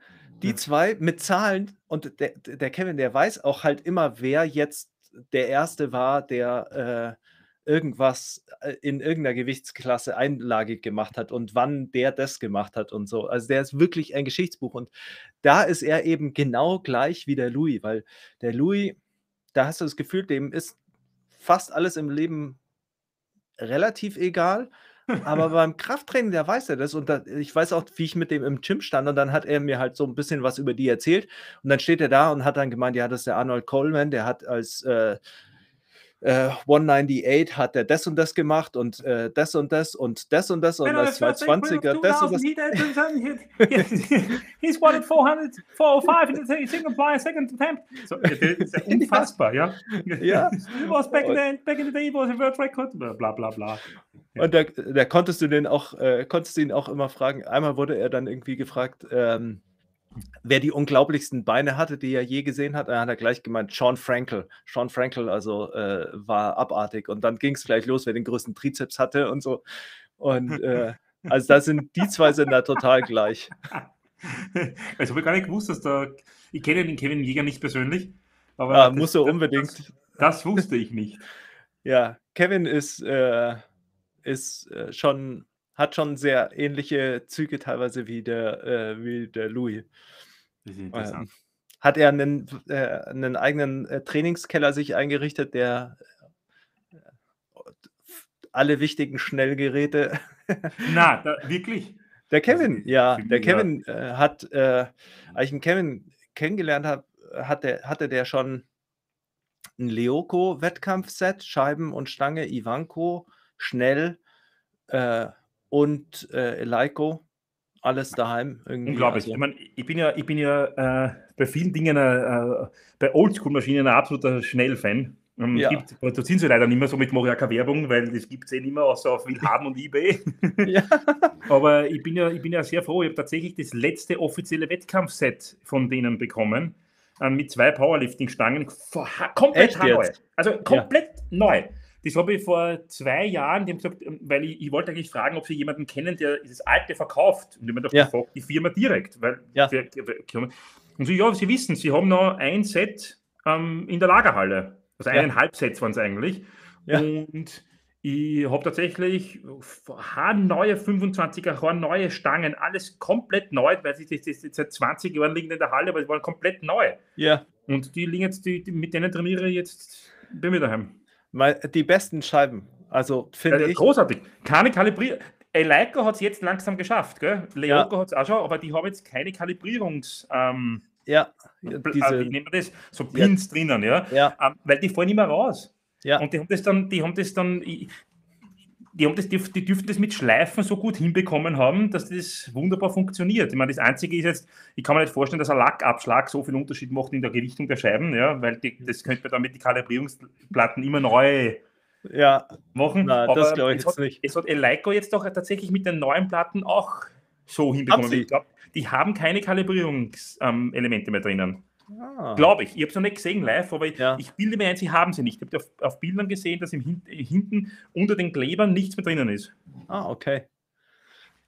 die zwei mit Zahlen und der, der, Kevin, der weiß auch halt immer, wer jetzt der Erste war, der äh, irgendwas äh, in irgendeiner Gewichtsklasse einlagig gemacht hat und wann der das gemacht hat und so. Also der ist wirklich ein Geschichtsbuch und da ist er eben genau gleich wie der Louis, weil der Louis da hast du das Gefühl, dem ist fast alles im Leben relativ egal. Aber *laughs* beim Krafttraining, der weiß er das. Und da, ich weiß auch, wie ich mit dem im Gym stand. Und dann hat er mir halt so ein bisschen was über die erzählt. Und dann steht er da und hat dann gemeint, ja, das ist der Arnold Coleman, der hat als äh, äh, 198 hat er das und das gemacht und äh, das und das und das und das und das 220er, das und das. *laughs* He's won it 400, 405 in the single player second attempt. So, das ist *laughs* ja unfassbar, ja. ja. was back in, the, back in the day was a world record, bla bla bla. Ja. Und da, da, konntest du den auch, äh, konntest du ihn auch immer fragen. Einmal wurde er dann irgendwie gefragt, ähm, wer die unglaublichsten Beine hatte, die er je gesehen hat. Er hat er gleich gemeint, Sean Frankel. Sean Frankel also äh, war abartig. Und dann ging es gleich los, wer den größten Trizeps hatte und so. Und *laughs* äh, also da sind die zwei sind da total gleich. *laughs* Also habe ich gar nicht gewusst, dass da. Ich kenne den Kevin Jäger nicht persönlich. Aber ah, muss er unbedingt. Das, das, wusste ich nicht. Ja, Kevin ist, äh, ist äh, schon hat schon sehr ähnliche Züge teilweise wie der, äh, wie der Louis. Ähm, hat er einen, äh, einen eigenen äh, Trainingskeller sich eingerichtet, der äh, alle wichtigen Schnellgeräte. *laughs* Na, da, wirklich? Der Kevin, ja, der Kevin äh, hat, äh, als ich einen Kevin kennengelernt habe, hatte, hatte der schon ein Leoko-Wettkampfset, Scheiben und Stange, Ivanko, schnell, äh, und äh, Eleiko, alles daheim. Irgendwie. Unglaublich. Also. Ich, mein, ich bin ja, ich bin ja äh, bei vielen Dingen, äh, äh bei Oldschool-Maschinen ein absoluter Schnellfan. Ähm, ja. Gibt, da sind sie leider nicht mehr so mit Moriaka Werbung, weil das gibt es eh nicht mehr, außer auf Willhaben und Ebay. *laughs* ja. *laughs* Aber ich bin, ja, ich bin ja sehr froh, ich habe tatsächlich das letzte offizielle Wettkampfset von denen bekommen, äh, mit zwei Powerlifting-Stangen, komplett neu. Also komplett ja. neu. Das habe ich vor zwei Jahren, die haben gesagt, ähm, weil ich, ich wollte eigentlich fragen, ob Sie jemanden kennen, der das alte verkauft. Und ich habe ja. gefragt, die Firma direkt. Weil ja. Für, und so, ja, Sie wissen, Sie haben noch ein Set ähm, in der Lagerhalle. Also eineinhalb ja. Sets waren es eigentlich. Ja. Und ich habe tatsächlich neue 25er, neue Stangen, alles komplett neu, weil sie das, das, das seit 20 Jahren liegen in der Halle, aber sie waren komplett neu. Ja. Und die liegen jetzt, die, die mit denen trainiere ich jetzt bei mir daheim. Die besten Scheiben. Also finde ich. Großartig. Keine Kalibrierung. Leica hat es jetzt langsam geschafft, gell? Leoco ja. hat es auch schon, aber die haben jetzt keine Kalibrierungs. Ähm, ja, diese, äh, wie nennt man das? So Pins ja. drinnen, ja. ja. Ähm, weil die fallen immer raus. Ja. Und die haben das dann, die haben das dann, die, haben das, die, die dürften das mit Schleifen so gut hinbekommen haben, dass das wunderbar funktioniert. Ich meine, das Einzige ist jetzt, ich kann mir nicht vorstellen, dass ein Lackabschlag so viel Unterschied macht in der Gewichtung der Scheiben, ja, weil die, das könnte man dann mit den Kalibrierungsplatten immer neu ja. machen. Nein, Aber das glaube ich jetzt hat, nicht. Es hat Eleiko jetzt doch tatsächlich mit den neuen Platten auch so hinbekommen. Ich glaube, die haben keine Kalibrierungselemente ähm, mehr drinnen. Ah. Glaube ich. Ich habe es noch nicht gesehen live, aber ja. ich bilde mir ein, sie haben sie nicht. Ich habe auf, auf, Bildern gesehen, dass im Hin hinten unter den Klebern nichts mehr drinnen ist. Ah, okay.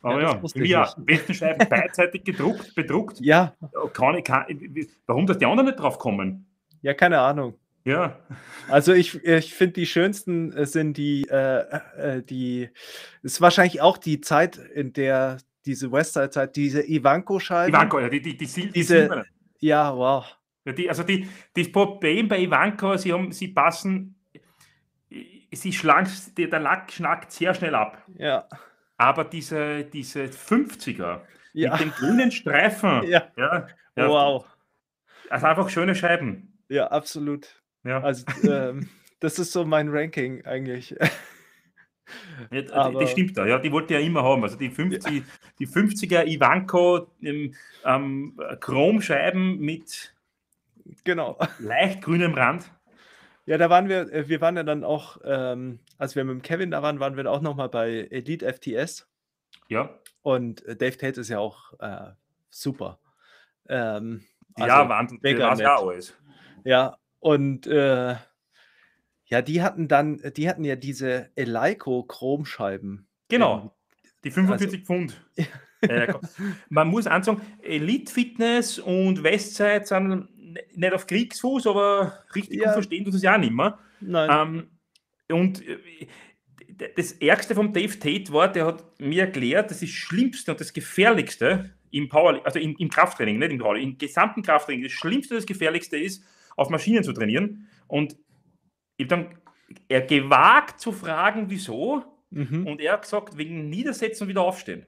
Aber ja, ja, Scheiben *laughs* beidseitig gedruckt, bedruckt. Ja. Kann, kann, warum, dass die anderen nicht drauf kommen? Ja, keine Ahnung. Ja. Also ich, ich finde, die schönsten äh, sind die, äh, äh, die, ist wahrscheinlich auch die Zeit, in der diese Westside-Zeit, diese Ivanko-Scheiben. Ivanko, ja, die, die, die, die diese, ja, wow. Die, also die, das Problem bei Ivanka, sie, haben, sie passen, sie schlank, der Lack schnackt sehr schnell ab. Ja. Aber diese, diese 50er ja. mit den grünen Streifen, ja. Ja, ja, wow. Also einfach schöne Scheiben. Ja, absolut. Ja. Also ähm, *laughs* das ist so mein Ranking eigentlich. Ja, Aber, das stimmt da, ja, die wollte ja immer haben. Also die, 50, ja. die 50er Ivanko ähm, Chromscheiben mit genau. leicht grünem Rand. Ja, da waren wir, äh, wir waren ja dann auch, ähm, als wir mit dem Kevin da waren, waren wir auch nochmal bei Elite FTS. Ja. Und äh, Dave Tate ist ja auch äh, super. Ähm, also ja, Wahnsinn, mega ja alles. Ja, und äh, ja, die hatten dann, die hatten ja diese Eleiko-Chromscheiben. Genau, die 45 also, Pfund. *laughs* äh, man muss ansagen, Elite Fitness und Westside sind nicht auf Kriegsfuß, aber richtig ja. gut verstehen tut es ja auch nicht mehr. Nein. Ähm, und äh, das Ärgste vom Dave Tate war, der hat mir erklärt, das ist das Schlimmste und das Gefährlichste im Power, also im, im Krafttraining, nicht im Power, im gesamten Krafttraining, das Schlimmste und das Gefährlichste ist, auf Maschinen zu trainieren. Und ich habe dann er gewagt zu fragen, wieso. Mhm. Und er hat gesagt, wegen Niedersetzen und wieder aufstehen.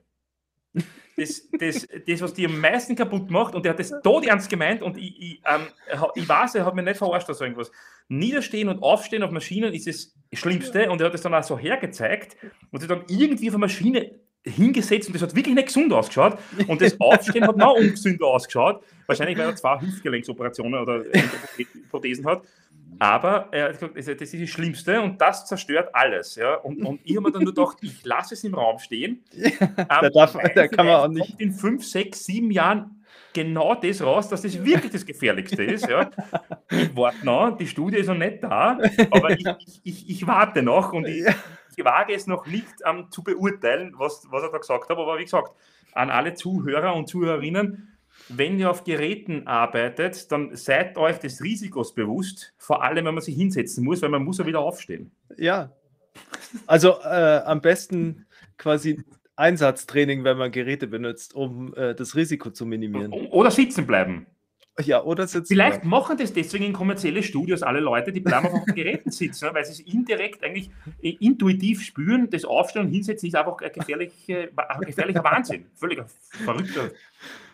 Das, das, das, was die am meisten kaputt macht, und er hat das tot ernst gemeint, und ich, ich, ähm, ich weiß, er hat mir nicht verarscht oder so irgendwas. Niederstehen und aufstehen auf Maschinen ist das Schlimmste, und er hat es dann auch so hergezeigt, und sie dann irgendwie auf eine Maschine hingesetzt, und das hat wirklich nicht gesund ausgeschaut, und das Aufstehen hat noch ungesünder ausgeschaut, wahrscheinlich weil er zwei Hüftgelenksoperationen oder Prothesen hat. Aber er gesagt, das ist das Schlimmste und das zerstört alles. Ja? Und, und ich habe mir dann nur gedacht, ich lasse es im Raum stehen. *laughs* da, darf, da kann man auch nicht. In fünf, sechs, sieben Jahren genau das raus, dass das wirklich das Gefährlichste ist. Ja. Ich warte noch, die Studie ist noch nicht da, aber ich, *laughs* ich, ich, ich warte noch und ich, ich, wage es noch nicht um, ähm, zu beurteilen, was, was er da gesagt hat. Aber wie gesagt, an alle Zuhörer und Zuhörerinnen, wenn ihr auf Geräten arbeitet, dann seid euch des Risikos bewusst, vor allem wenn man sich hinsetzen muss, weil man muss ja wieder aufstehen. Ja. Also äh, am besten quasi Einsatztraining, wenn man Geräte benutzt, um äh, das Risiko zu minimieren. Oder sitzen bleiben. Ja, oder sitzen Vielleicht bleiben. machen das deswegen in kommerzielle Studios alle Leute, die bleiben auf den Geräten sitzen, weil sie es indirekt eigentlich äh, intuitiv spüren, das Aufstellen und Hinsetzen ist einfach ein, gefährliche, ein gefährlicher Wahnsinn. Völlig verrückter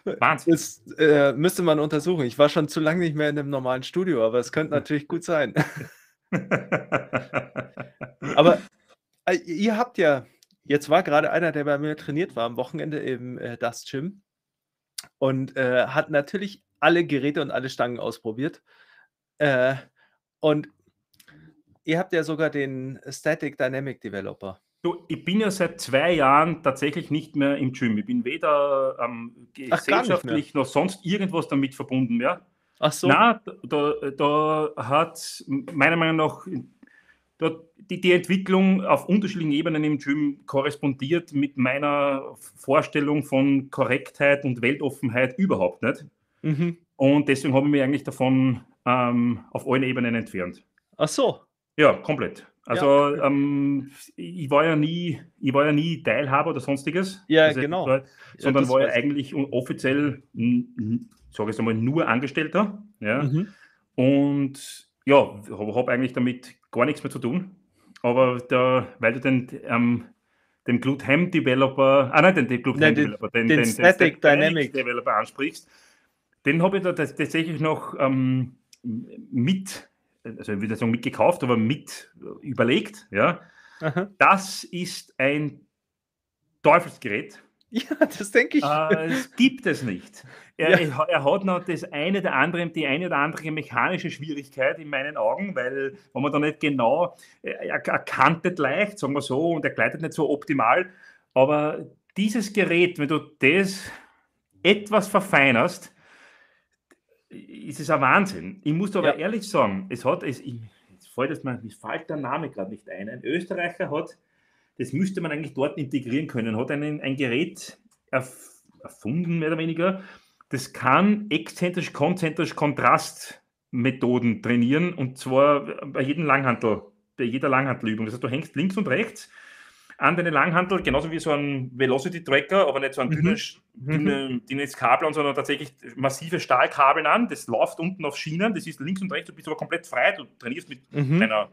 Wahnsinn. Das äh, müsste man untersuchen. Ich war schon zu lange nicht mehr in einem normalen Studio, aber es könnte natürlich gut sein. *laughs* aber äh, ihr habt ja Jetzt war gerade einer, der bei mir trainiert war am Wochenende im äh, Dust Gym und äh, hat natürlich alle Geräte und alle Stangen ausprobiert. Äh, und ihr habt ja sogar den Static Dynamic Developer. Du, ich bin ja seit zwei Jahren tatsächlich nicht mehr im Gym. Ich bin weder ähm, gesellschaftlich noch sonst irgendwas damit verbunden mehr. Ach so. Na, da, da hat meiner Meinung nach die, die Entwicklung auf unterschiedlichen Ebenen im Gym korrespondiert mit meiner Vorstellung von Korrektheit und Weltoffenheit überhaupt nicht. Mhm. Und deswegen habe ich mich eigentlich davon ähm, auf allen Ebenen entfernt. Ach so. Ja, komplett. Also ja. ähm, ich war ja nie, ich war ja nie Teilhaber oder sonstiges. Ja, also, genau. War, sondern ja, war ja eigentlich offiziell, sage ich einmal, nur Angestellter. Ja. Mhm. Und ja, habe hab eigentlich damit gar nichts mehr zu tun. Aber da, weil du den, ähm, den Glutham Developer, ah nein, den, den Glutham Developer, den, den, den, Static Dynamic Developer ansprichst, den habe ich da tatsächlich noch ähm, mit, also ich würde sagen mitgekauft, aber mit überlegt. Ja. Das ist ein Teufelsgerät. *laughs* Ja, das denke ich. Äh, es gibt es nicht. Er, ja. er, hat noch das eine oder andere, die eine oder andere mechanische Schwierigkeit in meinen Augen, weil wenn man da nicht genau, er, er kantet leicht, sagen wir so, und er gleitet nicht so optimal. Aber dieses Gerät, wenn du das etwas verfeinerst, ist es ein Wahnsinn. Ich muss aber ja. ehrlich sagen, es hat, es, ich, jetzt fällt es mir, fällt der Name gerade nicht ein. Ein Österreicher hat das müsste man eigentlich dort integrieren können. Hat einen, ein Gerät erf erfunden, mehr oder weniger, das kann exzentrisch, konzentrisch Kontrastmethoden trainieren und zwar bei jedem Langhantel, bei jeder Langhantelübung. Das heißt, du hängst links und rechts an deine Langhantel, genauso wie so ein Velocity Tracker, aber nicht so ein mhm. dünnes, mhm. dünne, dünnes Kabel, sondern tatsächlich massive Stahlkabeln an. Das läuft unten auf Schienen, das ist links und rechts, du bist aber komplett frei, du trainierst mit mhm. deiner,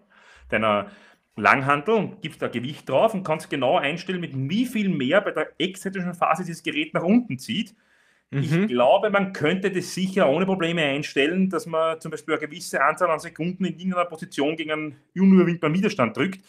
deiner Langhantel, gibst da Gewicht drauf und kannst genau einstellen, mit wie viel mehr bei der exzentrischen Phase dieses Gerät nach unten zieht. Mhm. Ich glaube, man könnte das sicher ohne Probleme einstellen, dass man zum Beispiel eine gewisse Anzahl an Sekunden in irgendeiner Position gegen einen unüberwindbaren Widerstand drückt.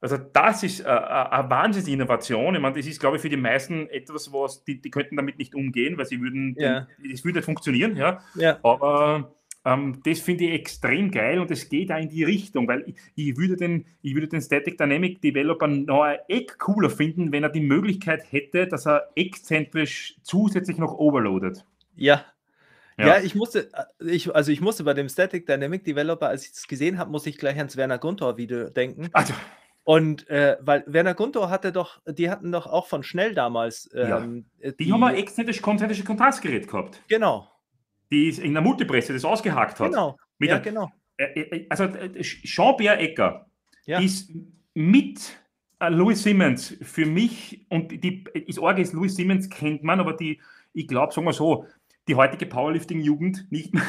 Also das ist eine, eine Wahnsinnsinnovation. Ich meine, das ist, glaube ich, für die meisten etwas, was die, die könnten damit nicht umgehen, weil sie würden, ja. das würde nicht funktionieren. Ja. ja. Aber ähm, das finde ich extrem geil und es geht auch in die Richtung, weil ich, ich, würde, den, ich würde den Static Dynamic Developer noch ein Eck cooler finden, wenn er die Möglichkeit hätte, dass er exzentrisch zusätzlich noch overloadet. Ja. Ja. ja, ich musste, äh, ich, also ich musste bei dem Static Dynamic Developer, als ich das gesehen habe, muss ich gleich ans Werner Guntor Video denken. Also. Und äh, weil Werner Guntor hatte doch, die hatten doch auch von Schnell damals. Ähm, ja. die, die, haben ein exzentrisch konzentrische Kontrastgerät gehabt. Genau die in der Multipresse das ausgehackt hat. Genau. Mit ja, der, genau. Äh, äh, also äh, Jean-Pierre Ecker ja. ist mit Louis Simmons für mich, und die, das Orge ist, Louis Simmons kennt man, aber die, ich glaube, sagen wir so, die heutige Powerlifting-Jugend nicht *laughs* mehr.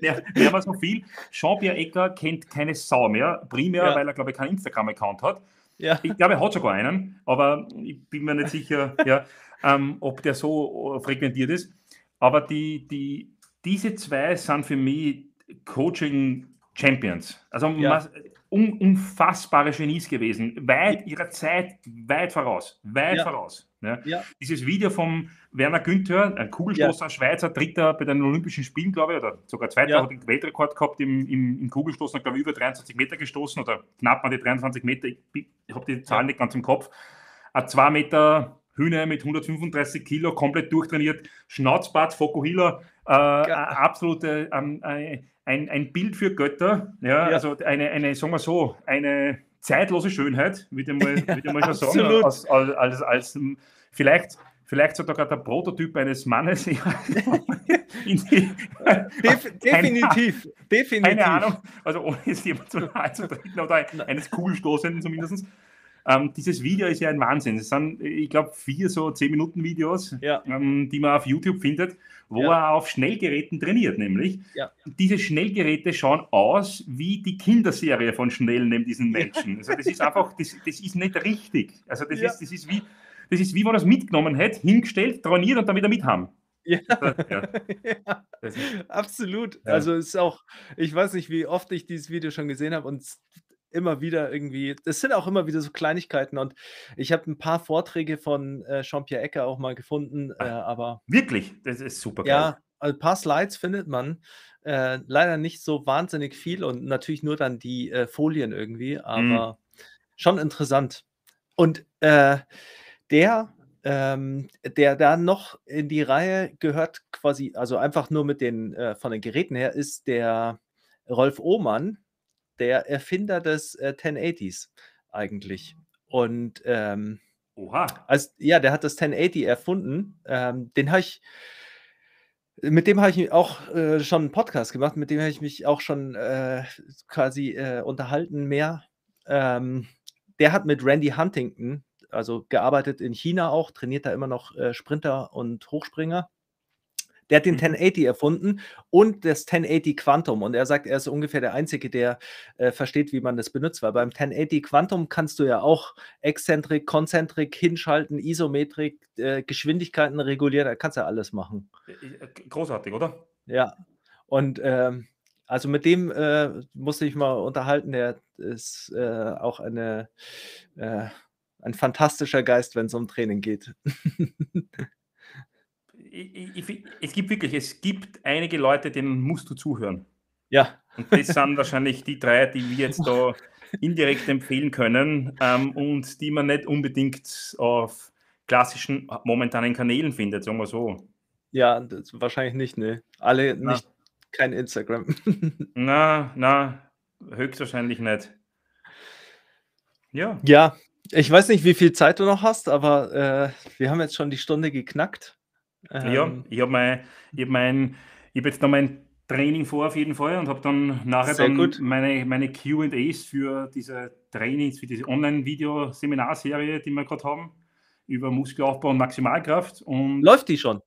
der, der war so viel. Jean-Pierre Ecker kennt keine Sau mehr, primär, ja. weil er, glaube ich, keinen Instagram-Account hat. Ja. Ich glaube, er hat sogar einen, aber ich bin mir nicht sicher, *laughs* ja, ähm, ob der so frequentiert ist. Aber die, die, diese zwei sind für mich Coaching Champions. Also ja. Un, unfassbare Genies gewesen. Weit ihrer Zeit, weit voraus. Weit ja. voraus. Ja. ja. Dieses Video vom Werner Günther, ein Kugelstoßer, Schweizer, Dritter bei den Olympischen Spielen, glaube ich, oder sogar Zweiter, hat den Weltrekord gehabt im, im, im Kugelstoßen, glaube ich, über 23 Meter gestoßen oder knapp an die 23 Meter. Ich, ich habe die Zahlen nicht ganz im Kopf. Ein 2 Meter Hühner mit 135 Kilo, komplett durchtrainiert, Schnauzbart, Fokuhila, äh, absolute, ähm, ein, ein Bild für Götter, ja, ja, also eine, eine, sagen wir so, eine zeitlose Schönheit, würde ich mal, *laughs* würde ich mal schon sagen, als, als, als, als vielleicht vielleicht sogar der Prototyp eines Mannes. *laughs* Def *laughs* definitiv, definitiv. Keine Ahnung, also ohne es jemand zu nahe zu treten oder eines Kugelstoßenden zumindest. Ähm, dieses Video ist ja ein Wahnsinn. Es sind, ich glaube, vier so 10-Minuten-Videos, ja. ähm, die man auf YouTube findet, wo ja. er auf Schnellgeräten trainiert, nämlich. Ja. Diese Schnellgeräte schauen aus wie die Kinderserie von Schnell neben diesen Menschen. Also das ist einfach, das, das ist nicht richtig. Also das, ist, das ist wie das ist wie wenn er es mitgenommen hätte, hingestellt, trainiert und dann wieder mithaben. Ja, ja. *laughs* ja absolut. Ja. Also es ist auch, ich weiß nicht, wie oft ich dieses Video schon gesehen habe und immer wieder irgendwie, das sind auch immer wieder so Kleinigkeiten und ich habe ein paar Vorträge von äh, Jean-Pierre Ecker auch mal gefunden, äh, aber. Wirklich? Das ist super geil. Ja, also ein paar Slides findet man. Äh, leider nicht so wahnsinnig viel und natürlich nur dann die äh, Folien irgendwie, mhm. aber mhm. schon interessant. Und äh, der, ähm, der da noch in die Reihe gehört, quasi, also einfach nur mit den, äh, von den Geräten her, ist der Rolf Ohmann, der Erfinder des äh, 1080s eigentlich. Und ähm, Oha. Also, ja, der hat das 1080 erfunden. Ähm, den habe ich, mit dem habe ich auch äh, schon einen Podcast gemacht, mit dem habe ich mich auch schon äh, quasi äh, unterhalten mehr. Ähm, der hat mit Randy Huntington also gearbeitet in China auch, trainiert da immer noch äh, Sprinter und Hochspringer. Der hat den 1080 mhm. erfunden und das 1080 Quantum. Und er sagt, er ist ungefähr der Einzige, der äh, versteht, wie man das benutzt. Weil beim 1080 Quantum kannst du ja auch Exzentrik, Konzentrik, hinschalten, Isometrik, äh, Geschwindigkeiten regulieren. Da kannst du ja alles machen. Äh, großartig, oder? Ja. Und ähm, also mit dem äh, musste ich mal unterhalten. Der ist äh, auch eine äh, ein fantastischer Geist, wenn es um Training geht. *laughs* ich, ich, es gibt wirklich, es gibt einige Leute, denen musst du zuhören. Ja. Und das sind wahrscheinlich die drei, die wir jetzt da indirekt empfehlen können ähm, und die man nicht unbedingt auf klassischen momentanen Kanälen findet, sagen wir so. Ja, wahrscheinlich nicht, ne? Alle na. nicht, kein Instagram. *laughs* na, na, höchstwahrscheinlich nicht. Ja. Ja, ich weiß nicht, wie viel Zeit du noch hast, aber äh, wir haben jetzt schon die Stunde geknackt. Ähm, ja, ich habe mein, hab mein, hab jetzt noch mein Training vor auf jeden Fall und habe dann nachher dann gut. meine, meine QAs für diese Trainings, für diese Online-Video-Seminarserie, die wir gerade haben, über Muskelaufbau und Maximalkraft. Und läuft die schon?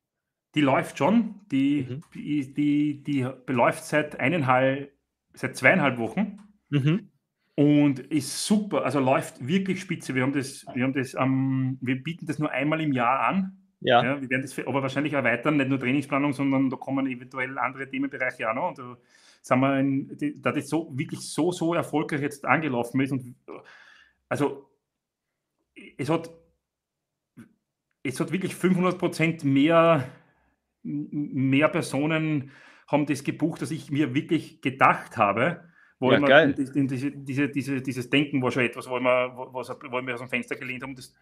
Die läuft schon. Die, mhm. die, die, die beläuft seit eineinhalb, seit zweieinhalb Wochen. Mhm und ist super, also läuft wirklich spitze. Wir haben das, wir haben das, ähm, wir bieten das nur einmal im Jahr an. Ja. ja. Wir werden das aber wahrscheinlich erweitern, nicht nur Trainingsplanung, sondern da kommen eventuell andere Themenbereiche auch noch. Und da sind wir in, da das so wirklich so, so erfolgreich jetzt angelaufen ist. Und also es hat, es hat wirklich 500 Prozent mehr, mehr Personen haben das gebucht, als ich mir wirklich gedacht habe. Wo ja, immer, diese, diese, diese, dieses Denken war schon etwas, wo wir, wo, wo wir aus dem Fenster gelehnt haben. Das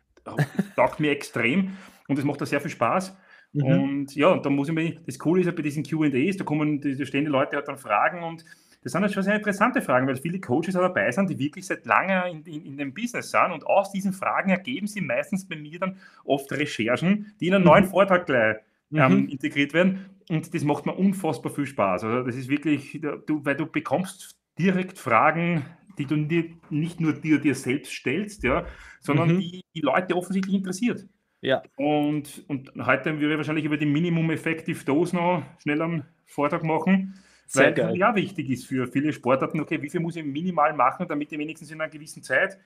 taugt mir extrem und das macht da sehr viel Spaß. Mhm. Und ja, da muss ich mir, das Coole ist ja bei diesen QAs, da kommen, da stehen die Leute halt dann Fragen und das sind halt schon sehr interessante Fragen, weil viele Coaches auch dabei sind, die wirklich seit langem in, in, in dem Business sind und aus diesen Fragen ergeben sie meistens bei mir dann oft Recherchen, die in einen neuen mhm. Vortrag gleich ähm, mhm. integriert werden. Und das macht mir unfassbar viel Spaß. Also das ist wirklich, du, weil du bekommst direkt Fragen, die du dir nicht nur dir, dir selbst stellst, ja, sondern mhm. die die Leute offensichtlich interessiert. Ja. Und, und heute würde ich wahrscheinlich über die Minimum Effective Dose noch schnell einen Vortrag machen, Sehr weil geil. ja wichtig ist für viele Sportarten, okay, wie viel muss ich minimal machen, damit ich wenigstens in einer gewissen Zeit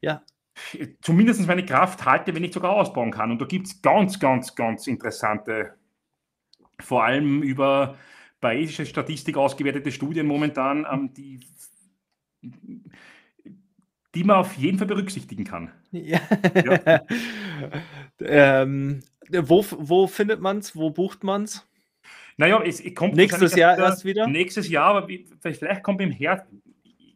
ja. zumindest meine Kraft halte, wenn ich sogar ausbauen kann. Und da gibt es ganz, ganz, ganz interessante, vor allem über bayesische Statistik ausgewertete Studien momentan, ähm, die, die man auf jeden Fall berücksichtigen kann. Ja. ja. *laughs* ähm, wo, wo findet man es? Wo bucht man es? Naja, es kommt nächstes Jahr erst wieder. Nächstes Jahr, aber vielleicht kommt im Herbst.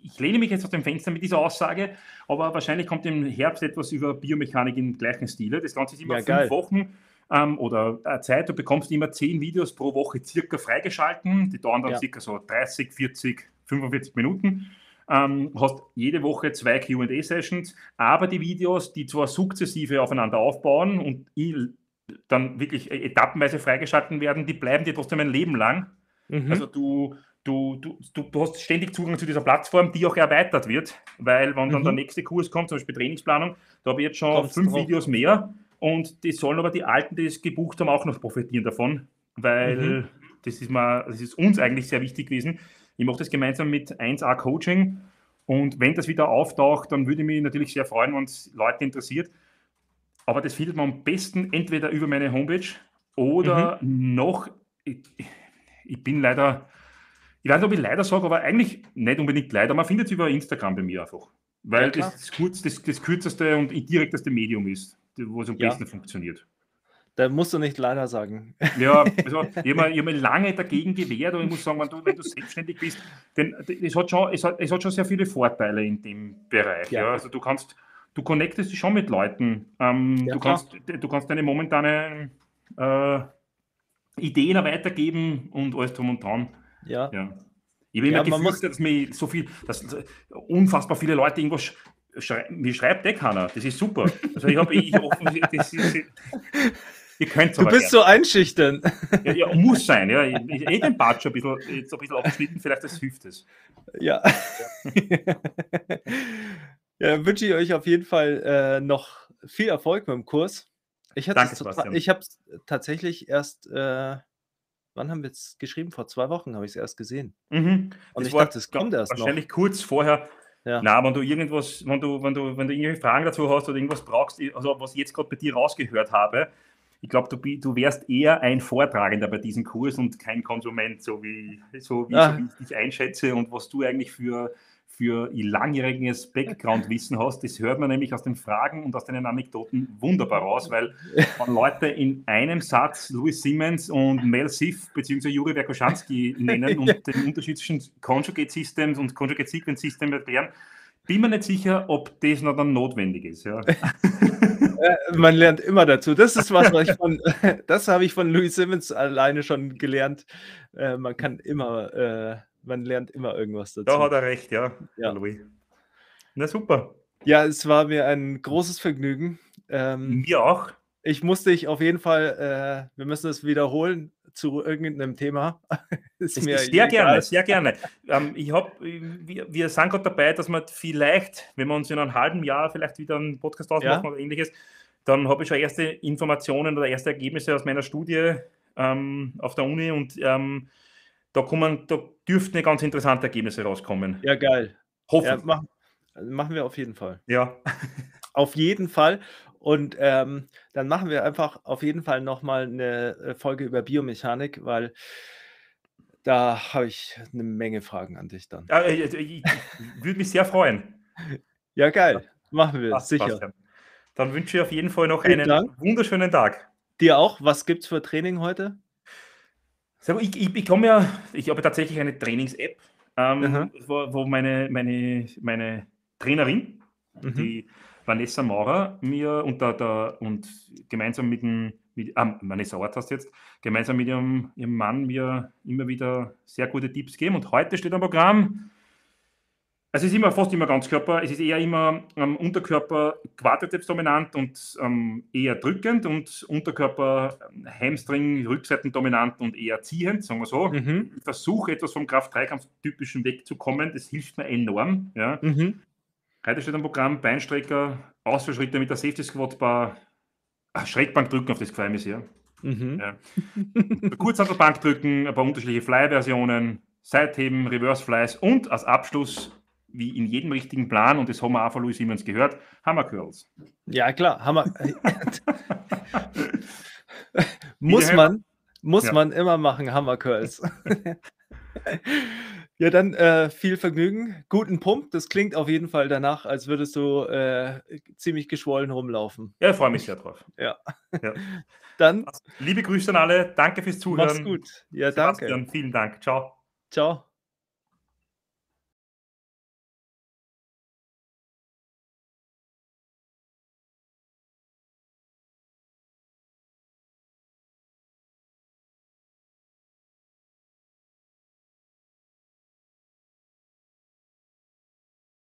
ich lehne mich jetzt aus dem Fenster mit dieser Aussage, aber wahrscheinlich kommt im Herbst etwas über Biomechanik im gleichen Stile. Das Ganze ist immer ja, fünf geil. Wochen ähm, oder äh, Zeit. Du bekommst immer zehn Videos pro Woche circa freigeschalten. Die dauern dann ja. circa so 30, 40, 45 Minuten. Ähm, hast jede Woche zwei QA-Sessions, aber die Videos, die zwar sukzessive aufeinander aufbauen und dann wirklich äh, etappenweise freigeschalten werden, die bleiben dir trotzdem ein Leben lang. Mhm. Also du, du, du, du, hast ständig Zugang zu dieser Plattform, die auch erweitert wird, weil wenn dann mhm. der nächste Kurs kommt, zum Beispiel Trainingsplanung, da habe ich jetzt schon Kommst fünf drauf. Videos mehr und die sollen aber die Alten, die es gebucht haben, auch noch profitieren davon, weil mhm. das, ist mal, das ist uns eigentlich sehr wichtig gewesen. Ich mache das gemeinsam mit 1A Coaching und wenn das wieder auftaucht, dann würde ich mich natürlich sehr freuen, wenn es Leute interessiert. Aber das findet man am besten entweder über meine Homepage oder mhm. noch, ich, ich, bin leider, ich weiß nicht, ob ich leider sage, aber eigentlich nicht unbedingt leider, man findet es über Instagram bei mir einfach. Weil ja, das, das, das, das, kürzeste und direkteste Medium ist, wo es am ja. besten funktioniert. Da musst du nicht leider sagen. Ja, also *laughs* ich habe mir, lange dagegen gewehrt und ich muss sagen, wenn du, wenn du selbstständig bist, denn es hat, schon, es, hat, es hat schon sehr viele Vorteile in dem Bereich. Ja. ja. Also du kannst, du connectest dich schon mit Leuten. Ähm, ja, du, kannst, du kannst deine momentanen äh, Ideen weitergeben und alles drum und dran. Ja. ja. Ich habe immer ja, gefürchtet, dass mir so viel, dass unfassbar viele Leute irgendwas schreiben. Mir schreibt eh keiner. Das ist super. Also ich habe ich, das ist, Ihr könnt Du bist gerne. so einschüchtern. Ja, ja, muss sein. Ja. Ich, eh den Bart schon ein bisschen, jetzt ein bisschen abgeschnitten, vielleicht das hilft es. Ja. Ja, *laughs* ja wünsche ich euch auf jeden Fall äh, noch viel Erfolg mit dem Kurs. Ich, Danke, ich habe es tatsächlich erst, äh, wann haben wir es geschrieben? Vor zwei Wochen habe ich es erst gesehen. Mhm. Und das ich dachte, es kommt erst wahrscheinlich noch. kurz vorher. Ja. Na, wenn du irgendwas, wenn du, wenn du, wenn du irgendwelche Fragen dazu hast oder irgendwas brauchst, also was ich jetzt gerade bei dir rausgehört habe, ich glaube, du, du wärst eher ein Vortragender bei diesem Kurs und kein Konsument, so wie, so wie, ah. so wie ich dich einschätze und was du eigentlich für, für langjähriges Background-Wissen hast. Das hört man nämlich aus den Fragen und aus deinen Anekdoten wunderbar raus, weil wenn Leute in einem Satz Louis Siemens und Mel Siff bzw. Juri Werkoschanski *laughs* nennen und ja. den Unterschied zwischen Conjugate Systems und Conjugate Sequence System erklären, bin mir nicht sicher, ob das noch dann notwendig ist. Ja. *laughs* Äh, man lernt immer dazu. Das ist was, was ich von, *laughs* das habe ich von Louis Simmons alleine schon gelernt. Äh, man kann immer, äh, man lernt immer irgendwas dazu. Da hat er recht, ja, ja. Louis. Na super. Ja, es war mir ein großes Vergnügen. Ähm, mir auch. Ich musste dich auf jeden Fall, äh, wir müssen es wiederholen zu irgendeinem Thema. *laughs* ist mir sehr egal. gerne, sehr gerne. Ähm, ich hab, wir, wir sind gerade dabei, dass wir vielleicht, wenn wir uns in einem halben Jahr vielleicht wieder einen Podcast ausmachen ja. oder ähnliches, dann habe ich schon erste Informationen oder erste Ergebnisse aus meiner Studie ähm, auf der Uni und ähm, da, kommen, da dürften ganz interessante Ergebnisse rauskommen. Ja, geil. Hoffentlich. Ja, machen, machen wir auf jeden Fall. Ja. *laughs* auf jeden Fall. Und ähm, dann machen wir einfach auf jeden Fall nochmal eine äh, Folge über Biomechanik, weil da habe ich eine Menge Fragen an dich dann. Ja, ich, ich, würde mich sehr freuen. *laughs* Ja, geil. Machen wir, passt, sicher. Passt, Dann wünsche ich auf jeden Fall noch Vielen einen Dank. wunderschönen Tag. Dir auch. Was gibt es für Training heute? Ich, ich bekomme ja, ich habe tatsächlich eine Trainings-App, ähm, wo, wo, meine, meine, meine Trainerin, mhm. die Vanessa Maurer mir und, der, der, und gemeinsam mit dem, mit, ah, Vanessa Ort hast jetzt, gemeinsam mit ihrem, ihrem Mann mir immer wieder sehr gute Tipps geben. Und heute steht am Programm, es ist immer fast immer Ganzkörper, es ist eher immer ähm, Unterkörper Quadrizeps dominant und ähm, eher drückend und Unterkörper ähm, Hamstring Rückseiten dominant und eher ziehend, sagen wir so. Mhm. Ich versuche etwas vom Kraft-3-Kampf-typischen wegzukommen, das hilft mir enorm. Ja. Mhm. Heute steht am Programm Beinstrecker, Ausfallschritte mit der Safety Squat Bar, Ach, Schrägbank drücken auf das gefällt mir sehr. Mhm. Ja. Kurzhantelbank drücken, ein paar unterschiedliche Fly-Versionen, Seitheben, Reverse Flies und als Abschluss, wie in jedem richtigen Plan, und das haben wir auch von Louis Siemens gehört, Hammer Curls. Ja, klar, Hammer. *laughs* muss man, muss ja. man immer machen, Hammer Curls. *laughs* Ja, dann äh, viel Vergnügen, guten Pump. Das klingt auf jeden Fall danach, als würdest du äh, ziemlich geschwollen rumlaufen. Ja, freue mich sehr drauf. Ja. ja. *laughs* Dann. Liebe Grüße an alle, danke fürs Zuhören. Mach's gut. Ja, Sebastian, danke. Vielen Dank. Ciao. Ciao.